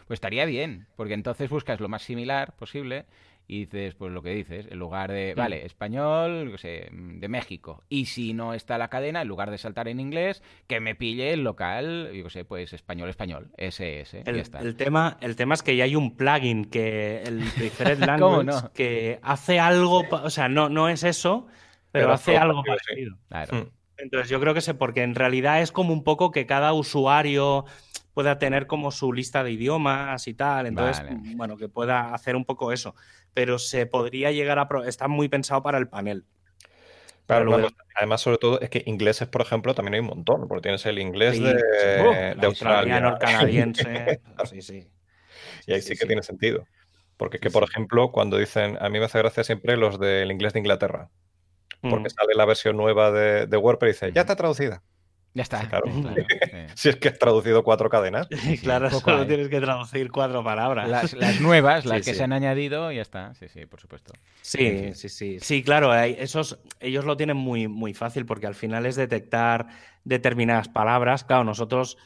Pues estaría bien, porque entonces buscas lo más similar posible y dices, pues lo que dices, en lugar de, mm. vale, español, no sé, de México. Y si no está la cadena, en lugar de saltar en inglés, que me pille el local, yo sé, pues español, español, SS. El, ya está. el, tema, el tema es que ya hay un plugin que el Preferred <laughs> Language que hace algo, o sea, no, no es eso, pero, hace algo parecido. Claro. Mm. Entonces yo creo que sé, porque en realidad es como un poco que cada usuario pueda tener como su lista de idiomas y tal. Entonces, bueno, que pueda hacer un poco eso. Pero se podría llegar a... Está muy pensado para el panel. Claro, además, sobre todo, es que ingleses, por ejemplo, también hay un montón, porque tienes el inglés de, Australia. El canadiense. <laughs> sí, sí. Y ahí sí, que tiene sentido. Porque es que, por ejemplo, cuando dicen, a mí me hace gracia siempre los del inglés de Inglaterra. Porque mm. sale la versión nueva de, de WordPress y dice, ya está traducida. Ya está. Claro. <laughs> Si es que has traducido cuatro cadenas. claro, solo tienes que traducir cuatro palabras. Las, nuevas, las que se han añadido, ya está. Sí, sí, por supuesto. Sí, sí, sí. Sí, claro, esos, ellos lo tienen muy, muy fácil porque al final es detectar determinadas palabras. Claro, nosotros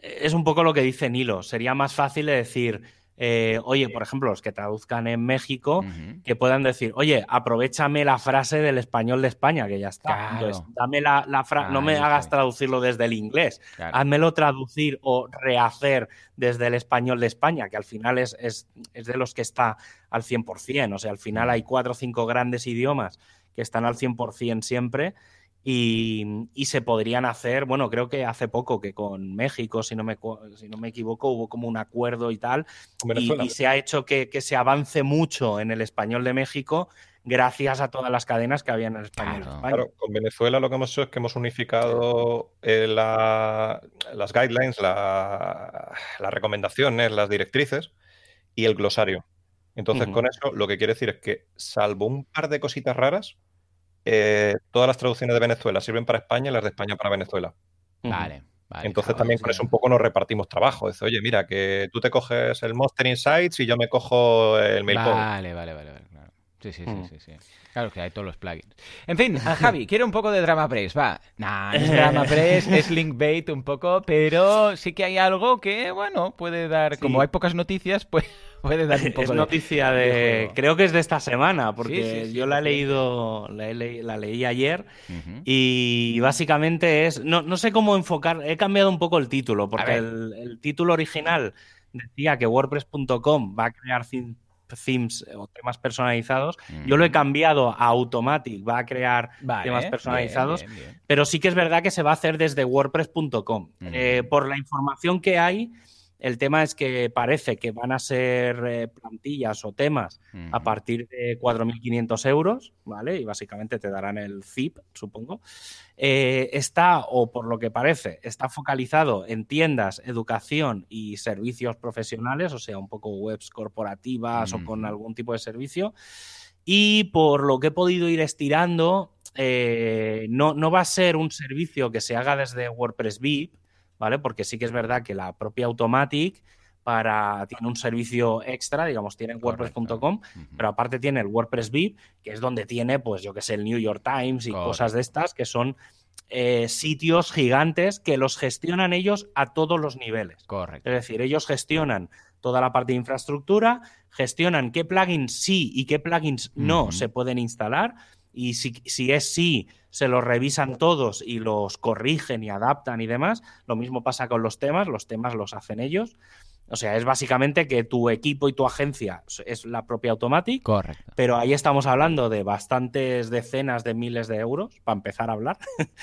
es un poco lo que dice Nilo. Sería más fácil de decir eh, oye, por ejemplo, los que traduzcan en México, que puedan decir, oye, aprovechame la frase del español de España, que ya está. Entonces, dame la, frase, no me hagas traducirlo desde el inglés, házmelo traducir o rehacer desde el español de España, que al final es, es, es de los que está al 100%. O sea, al final hay cuatro o cinco grandes idiomas que están al 100% siempre y, se podrían hacer, bueno, creo que hace poco que con México, si no me, si no me equivoco, hubo como un acuerdo y tal, y, se ha hecho que, se avance mucho en el español de México gracias a todas las cadenas que había en el español. Claro, claro con Venezuela lo que hemos hecho es que hemos unificado eh, las guidelines, las recomendaciones, las directrices y el glosario. Entonces, con eso lo que quiere decir es que, salvo un par de cositas raras, eh, todas las traducciones de Venezuela sirven para España y las de España para Venezuela. Vale. Entonces también con eso un poco nos repartimos trabajo. Dice, oye, mira, que tú te coges el Monster Insights y yo me cojo el Mailcode. Vale, vale, vale. vale Sí, sí, sí, mm. sí, sí. Claro que hay todos los plugins. En fin, <laughs> Javi, quiero un poco de Drama Press, va. Nah, es <laughs> Drama Press, es Linkbait un poco, pero sí que hay algo que, bueno, puede dar, como hay pocas noticias, <laughs> pues puede dar un poco es noticia de, creo que es de esta semana, porque yo la he leído, la, leí ayer y básicamente es, no, no, sé cómo enfocar, he cambiado un poco el título, porque el, el, título original decía que WordPress.com va a crear themes o temas personalizados. Yo lo he cambiado a Automatic, va a crear temas personalizados, pero sí que es verdad que se va a hacer desde WordPress.com. Eh, por la información que hay, el tema es que parece que van a ser eh, plantillas o temas a partir de 4.500 euros, ¿vale? Y básicamente te darán el zip, supongo. Eh, está, o por lo que parece, está focalizado en tiendas, educación y servicios profesionales, o sea, un poco webs corporativas o con algún tipo de servicio. Y por lo que he podido ir estirando, eh, no, no va a ser un servicio que se haga desde WordPress VIP, ¿vale? Porque sí que es verdad que la propia Automatic para, tiene un servicio extra, digamos, tiene WordPress.com, pero aparte tiene el WordPress VIP, que es donde tiene, pues yo que sé, el New York Times y cosas de estas, que son eh, sitios gigantes que los gestionan ellos a todos los niveles. Correcto. Es decir, ellos gestionan toda la parte de infraestructura, gestionan qué plugins sí y qué plugins no se pueden instalar, y si, si es sí, se los revisan todos y los corrigen y adaptan y demás. Lo mismo pasa con los temas, los temas los hacen ellos. O sea, es básicamente que tu equipo y tu agencia es la propia Automatic. Correcto. Pero ahí estamos hablando de bastantes decenas de miles de euros para empezar a hablar.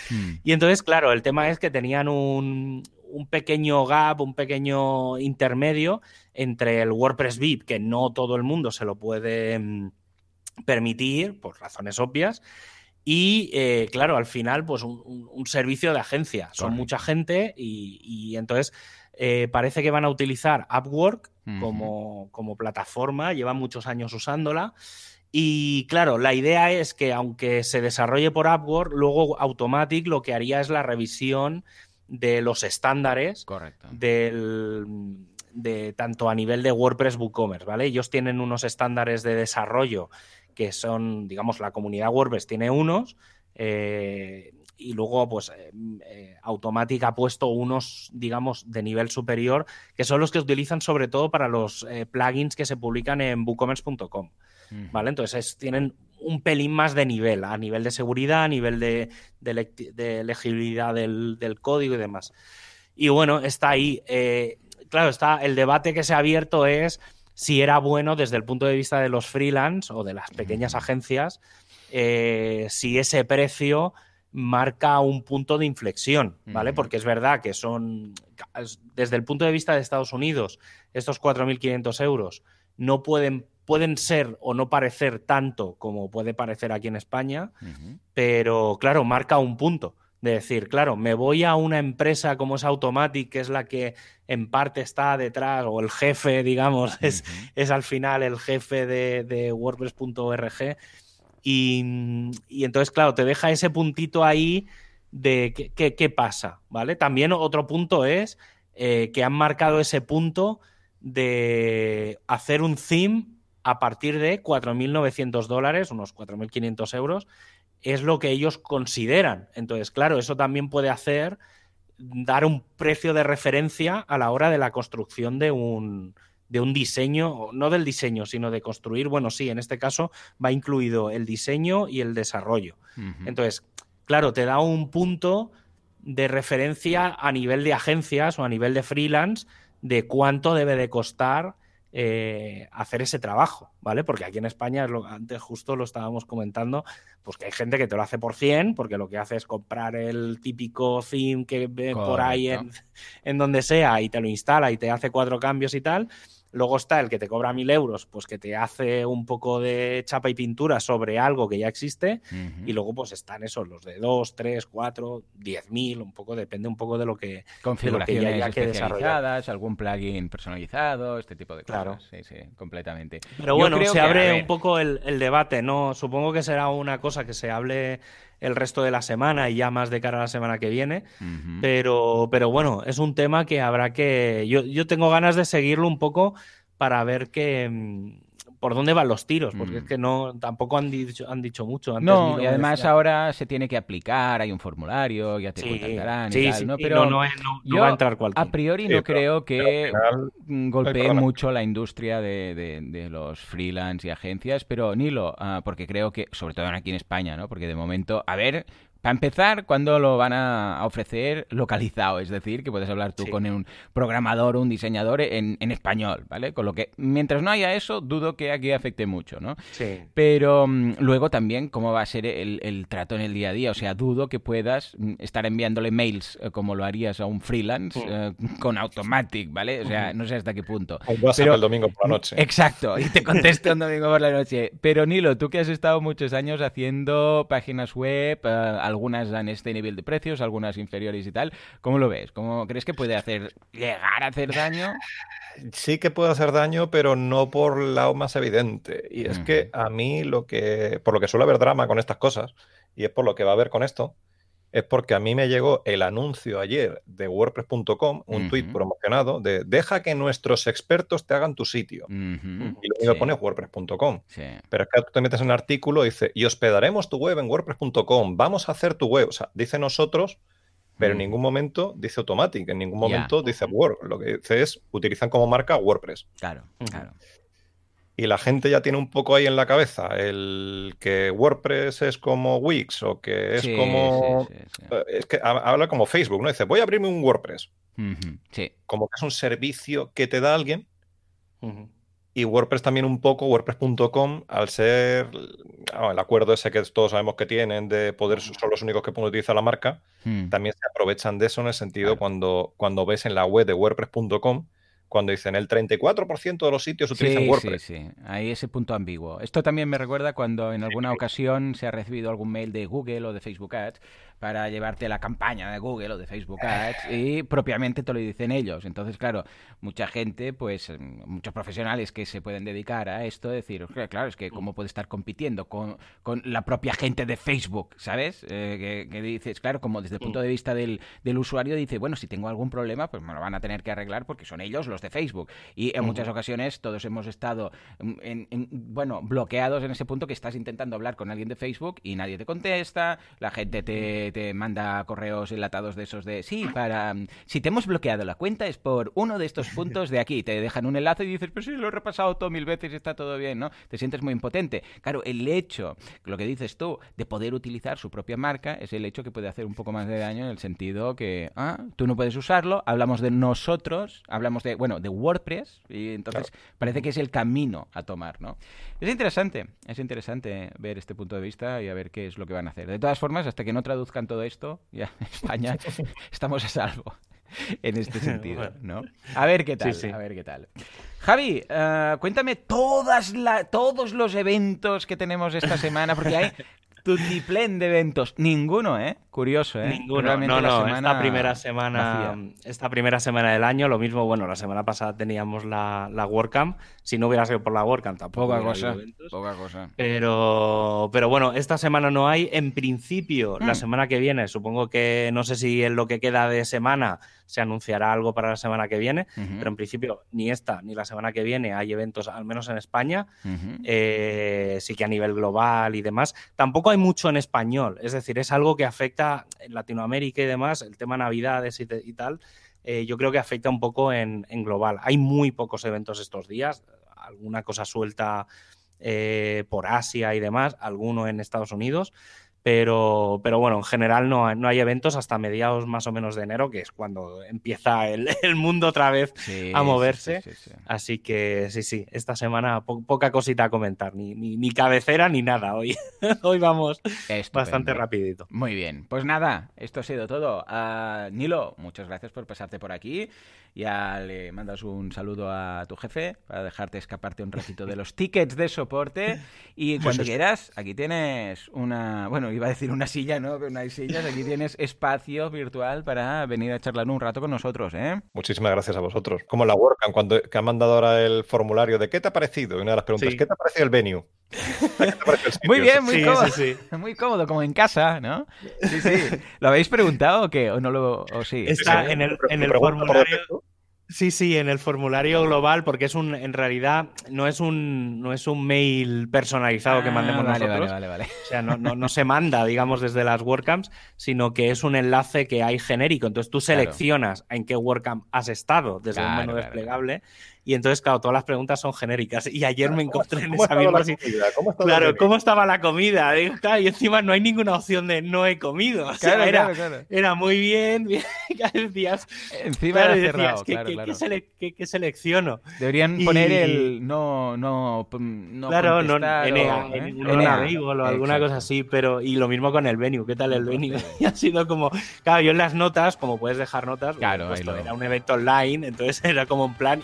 Hmm. <laughs> y entonces, claro, el tema es que tenían un, un pequeño gap, un pequeño intermedio entre el WordPress VIP, que no todo el mundo se lo puede mm, permitir, por razones obvias, y eh, claro, al final, pues un, servicio de agencia. Son mucha gente y, entonces eh, parece que van a utilizar Upwork como, como, plataforma, llevan muchos años usándola. Y claro, la idea es que aunque se desarrolle por Upwork, luego Automatic lo que haría es la revisión de los estándares Correcto. del de tanto a nivel de WordPress WooCommerce, ¿vale? Ellos tienen unos estándares de desarrollo que son, digamos, la comunidad WordPress tiene unos eh, y luego, pues, eh, eh, Automatic ha puesto unos, digamos, de nivel superior, que son los que utilizan sobre todo para los plugins que se publican en WooCommerce.com, ¿vale? Entonces, tienen un pelín más de nivel, a nivel de seguridad, a nivel de, de, legibilidad del, del, código y demás. Y bueno, está ahí. claro, está el debate que se ha abierto es si era bueno desde el punto de vista de los freelance o de las pequeñas agencias, eh, si ese precio marca un punto de inflexión, ¿vale? Porque es verdad que son, desde el punto de vista de Estados Unidos, estos 4.500 euros no pueden, pueden ser o no parecer tanto como puede parecer aquí en España, pero claro, marca un punto de decir, claro, me voy a una empresa como es Automatic, que es la que en parte está detrás, o el jefe, digamos, <laughs> es, es al final el jefe de, WordPress.org. Y, y, entonces, claro, te deja ese puntito ahí de qué, pasa, ¿vale? También otro punto es eh, que han marcado ese punto de hacer un theme a partir de 4.900 dólares, unos 4.500 euros, es lo que ellos consideran. Entonces, claro, eso también puede hacer dar un precio de referencia a la hora de la construcción de un, de un diseño, no del diseño, sino de construir, bueno, sí, en este caso va incluido el diseño y el desarrollo. Entonces, claro, te da un punto de referencia a nivel de agencias o a nivel de freelance de cuánto debe de costar eh, hacer ese trabajo, ¿vale? Porque aquí en España, lo, antes justo lo estábamos comentando, pues que hay gente que te lo hace por 100, porque lo que hace es comprar el típico theme que ve por ahí en, en donde sea y te lo instala y te hace cuatro cambios y tal, Luego está el que te cobra mil euros, pues que te hace un poco de chapa y pintura sobre algo que ya existe. Y luego, pues están esos, los de dos, tres, cuatro, diez mil, un poco, depende un poco de lo que, Configuraciones ya que especializadas, algún plugin personalizado, este tipo de cosas. Claro. Sí, sí, completamente. Pero bueno, se abre un poco el, el debate, ¿no? Supongo que será una cosa que se hable el resto de la semana y ya más de cara a la semana que viene. pero, pero bueno, es un tema que habrá que. Yo, yo tengo ganas de seguirlo un poco para ver qué. Mm, por dónde van los tiros, porque es mm. que no tampoco han dicho, han dicho mucho. no, y además ahora se tiene que aplicar, hay un formulario, ya te sí, contactarán y tal, ¿no? Pero no, va a entrar cualquiera. A priori no creo que golpee mucho la industria de, los freelance y agencias, pero Nilo, uh, porque creo que, sobre todo aquí en España, ¿no? Porque de momento, a ver, para empezar, ¿cuándo lo van a ofrecer localizado? Es decir, que puedes hablar tú con un programador o un diseñador en, español, ¿vale? Con lo que, mientras no haya eso, dudo que aquí afecte mucho, ¿no? Sí. Pero mm, luego también, ¿cómo va a ser el, trato en el día a día? O sea, dudo que puedas mm, estar enviándole mails eh, como lo harías a un freelance mm. eh, con Automatic, ¿vale? O sea, no sé hasta qué punto. Pero, el domingo por la noche. Exacto, y te <laughs> contesto un domingo por la noche. Pero Nilo, tú que has estado muchos años haciendo páginas web, uh, algunas dan este nivel de precios, algunas inferiores y tal. ¿Cómo lo ves? ¿Cómo crees que puede hacer llegar a hacer daño? Sí que puede hacer daño, pero no por el lado más evidente. Y es que a mí lo que, por lo que suele haber drama con estas cosas, y es por lo que va a haber con esto, es porque a mí me llegó el anuncio ayer de WordPress.com, un tweet promocionado de deja que nuestros expertos te hagan tu sitio. Y lo único que pone es WordPress.com. Pero es que tú te metes en un artículo y dice, y hospedaremos tu web en WordPress.com, vamos a hacer tu web. O sea, dice nosotros, pero en ningún momento dice Automatic, en ningún momento dice Word. Lo que dice es, utilizan como marca WordPress. Claro, claro y la gente ya tiene un poco ahí en la cabeza el que WordPress es como Wix o que es como. Eh, es que habla como Facebook, ¿no? Dice, voy a abrirme un WordPress. Sí. Como que es un servicio que te da alguien. Y WordPress también un poco, WordPress.com, al ser el acuerdo ese que todos sabemos que tienen de poder, son los únicos que pueden utilizar la marca, hmm. también se aprovechan de eso en el sentido cuando, cuando ves en la web de WordPress.com cuando dicen el 34% de los sitios utilizan WordPress. Sí, sí, hay ese punto ambiguo. Esto también me recuerda cuando en alguna ocasión se ha recibido algún mail de Google o de Facebook Ads para llevarte la campaña de Google o de Facebook Ads y propiamente te lo dicen ellos. Entonces, claro, mucha gente, pues mm, muchos profesionales que se pueden dedicar a esto, decir, claro, es que cómo puede estar compitiendo con, la propia gente de Facebook, ¿sabes? Eh, que, dices, claro, como desde el punto de vista del, usuario dice, bueno, si tengo algún problema, pues me lo van a tener que arreglar porque son ellos los de Facebook. Y en muchas ocasiones todos hemos estado, mm, en, bueno, bloqueados en ese punto que estás intentando hablar con alguien de Facebook y nadie te contesta, la gente te te manda correos enlatados de esos de, sí, para, si te hemos bloqueado la cuenta es por uno de estos puntos de aquí, te dejan un enlace y dices, pero sí, lo he repasado todo mil veces y está todo bien, ¿no? Te sientes muy impotente. Claro, el hecho, lo que dices tú, de poder utilizar su propia marca es el hecho que puede hacer un poco más de daño en el sentido que, ah, tú no puedes usarlo, hablamos de nosotros, hablamos de, bueno, de WordPress y entonces parece que es el camino a tomar, ¿no? Es interesante, es interesante ver este punto de vista y a ver qué es lo que van a hacer. De todas formas, hasta que no traduzcan todo esto, ya <laughs> España <laughs> estamos a salvo en este sentido, ¿no? A ver qué tal, a ver qué tal. Javi, uh, cuéntame todas la, todos los eventos que tenemos esta semana, porque hay <laughs> Tutiplén de eventos. Ninguno, ¿eh? Curioso, ¿eh? Ninguno. no, no, esta primera semana, esta primera semana del año, lo mismo, bueno, la semana pasada teníamos la, la WordCamp. Si no hubiera sido por la WordCamp, tampoco. Poca cosa. Poca cosa. Pero, pero bueno, esta semana no hay. En principio, la mm. semana que viene, supongo que no sé si en lo que queda de semana se anunciará algo para la semana que viene, pero en principio ni esta ni la semana que viene hay eventos, al menos en España, eh, sí que a nivel global y demás. Tampoco hay mucho en español, es decir, es algo que afecta en Latinoamérica y demás, el tema Navidades y, tal. Eh, yo creo que afecta un poco en, global. Hay muy pocos eventos estos días, alguna cosa suelta eh, por Asia y demás, alguno en Estados Unidos, pero, pero bueno, en general no, no, hay eventos hasta mediados más o menos de enero, que es cuando empieza el, <laughs> mundo otra vez a moverse. Así que sí, sí, esta semana poca cosita a comentar, ni, ni, cabecera ni nada. Hoy, <laughs> hoy vamos bastante rapidito. Muy bien, pues nada, esto ha sido todo. Uh, Nilo, muchas gracias por pasarte por aquí. Ya le mandas un saludo a tu jefe para dejarte escaparte un ratito de los <laughs> tickets de soporte. Y cuando quieras, aquí tienes una, bueno, iba a decir una silla, ¿no? Pero no hay sillas, aquí tienes espacio virtual para venir a charlar un rato con nosotros, ¿eh? Muchísimas gracias a vosotros. Como la WordCamp, cuando que ha mandado ahora el formulario de ¿qué te ha parecido? Y una de las preguntas, ¿qué te ha parecido el venue? <laughs> muy bien, muy cómodo. <laughs> Muy cómodo, como en casa, ¿no? Sí, sí. ¿Lo habéis preguntado o qué? ¿O no lo.? O sí? Está en el, en el formulario. Sí, sí, en el formulario global, porque es un, en realidad no es un, no es un mail personalizado que Ah, mandemos vale, nosotros. Vale, vale, vale. O sea, no, no- no se manda, digamos, desde las WordCamps, sino que es un enlace que hay genérico. Entonces tú Claro. seleccionas en qué WordCamp has estado desde un Claro, menú claro, desplegable. Y entonces, claro, todas las preguntas son genéricas. Y ayer me encontré en ¿Cómo esa misma? ¿Cómo Claro, la ¿cómo estaba la comida? Claro, y encima no hay ninguna opción de no he comido. O sea, Claro, era, era muy bien, <laughs> decías, Encima era y decías, cerrado, ¿qué, qué- sele- qué- qué selecciono? Deberían Y- poner el no, no, claro, no, contestar NA, o, ¿eh? o alguna cosa así, pero y lo mismo con el venue, ¿qué tal el venue? <laughs> Y ha sido como, claro, yo en las notas, como puedes dejar notas, Claro, pues, era un evento online, entonces <laughs> era como en plan,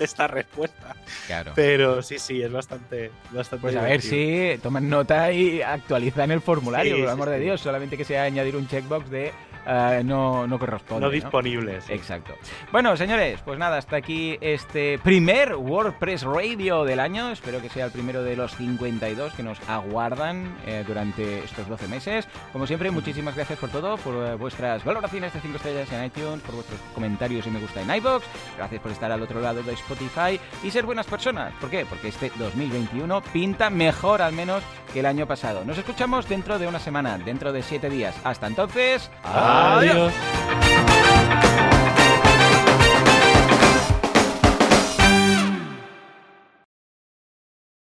esta respuesta. Claro. Pero sí, sí, es bastante, bastante Pues a ver si toman nota y actualizan el formulario, Sí, por el sí, amor de sí. Dios. Solamente que sea añadir un checkbox de eh, no, no corresponde. no ¿no? disponibles. Exacto. Bueno, señores, pues nada, hasta aquí este primer WordPress Radio del año. Espero que sea el primero de los 52 que nos aguardan eh, durante estos 12 meses. Como siempre, muchísimas gracias por todo, por eh, vuestras valoraciones de 5 estrellas en iTunes, por vuestros comentarios y me gusta en iBox. Gracias por estar al otro lado de Spotify y ser buenas personas. ¿Por qué? Porque este 2021 pinta mejor al menos que el año pasado. Nos escuchamos dentro de una semana, dentro de 7 días. Hasta entonces, adiós. Adiós.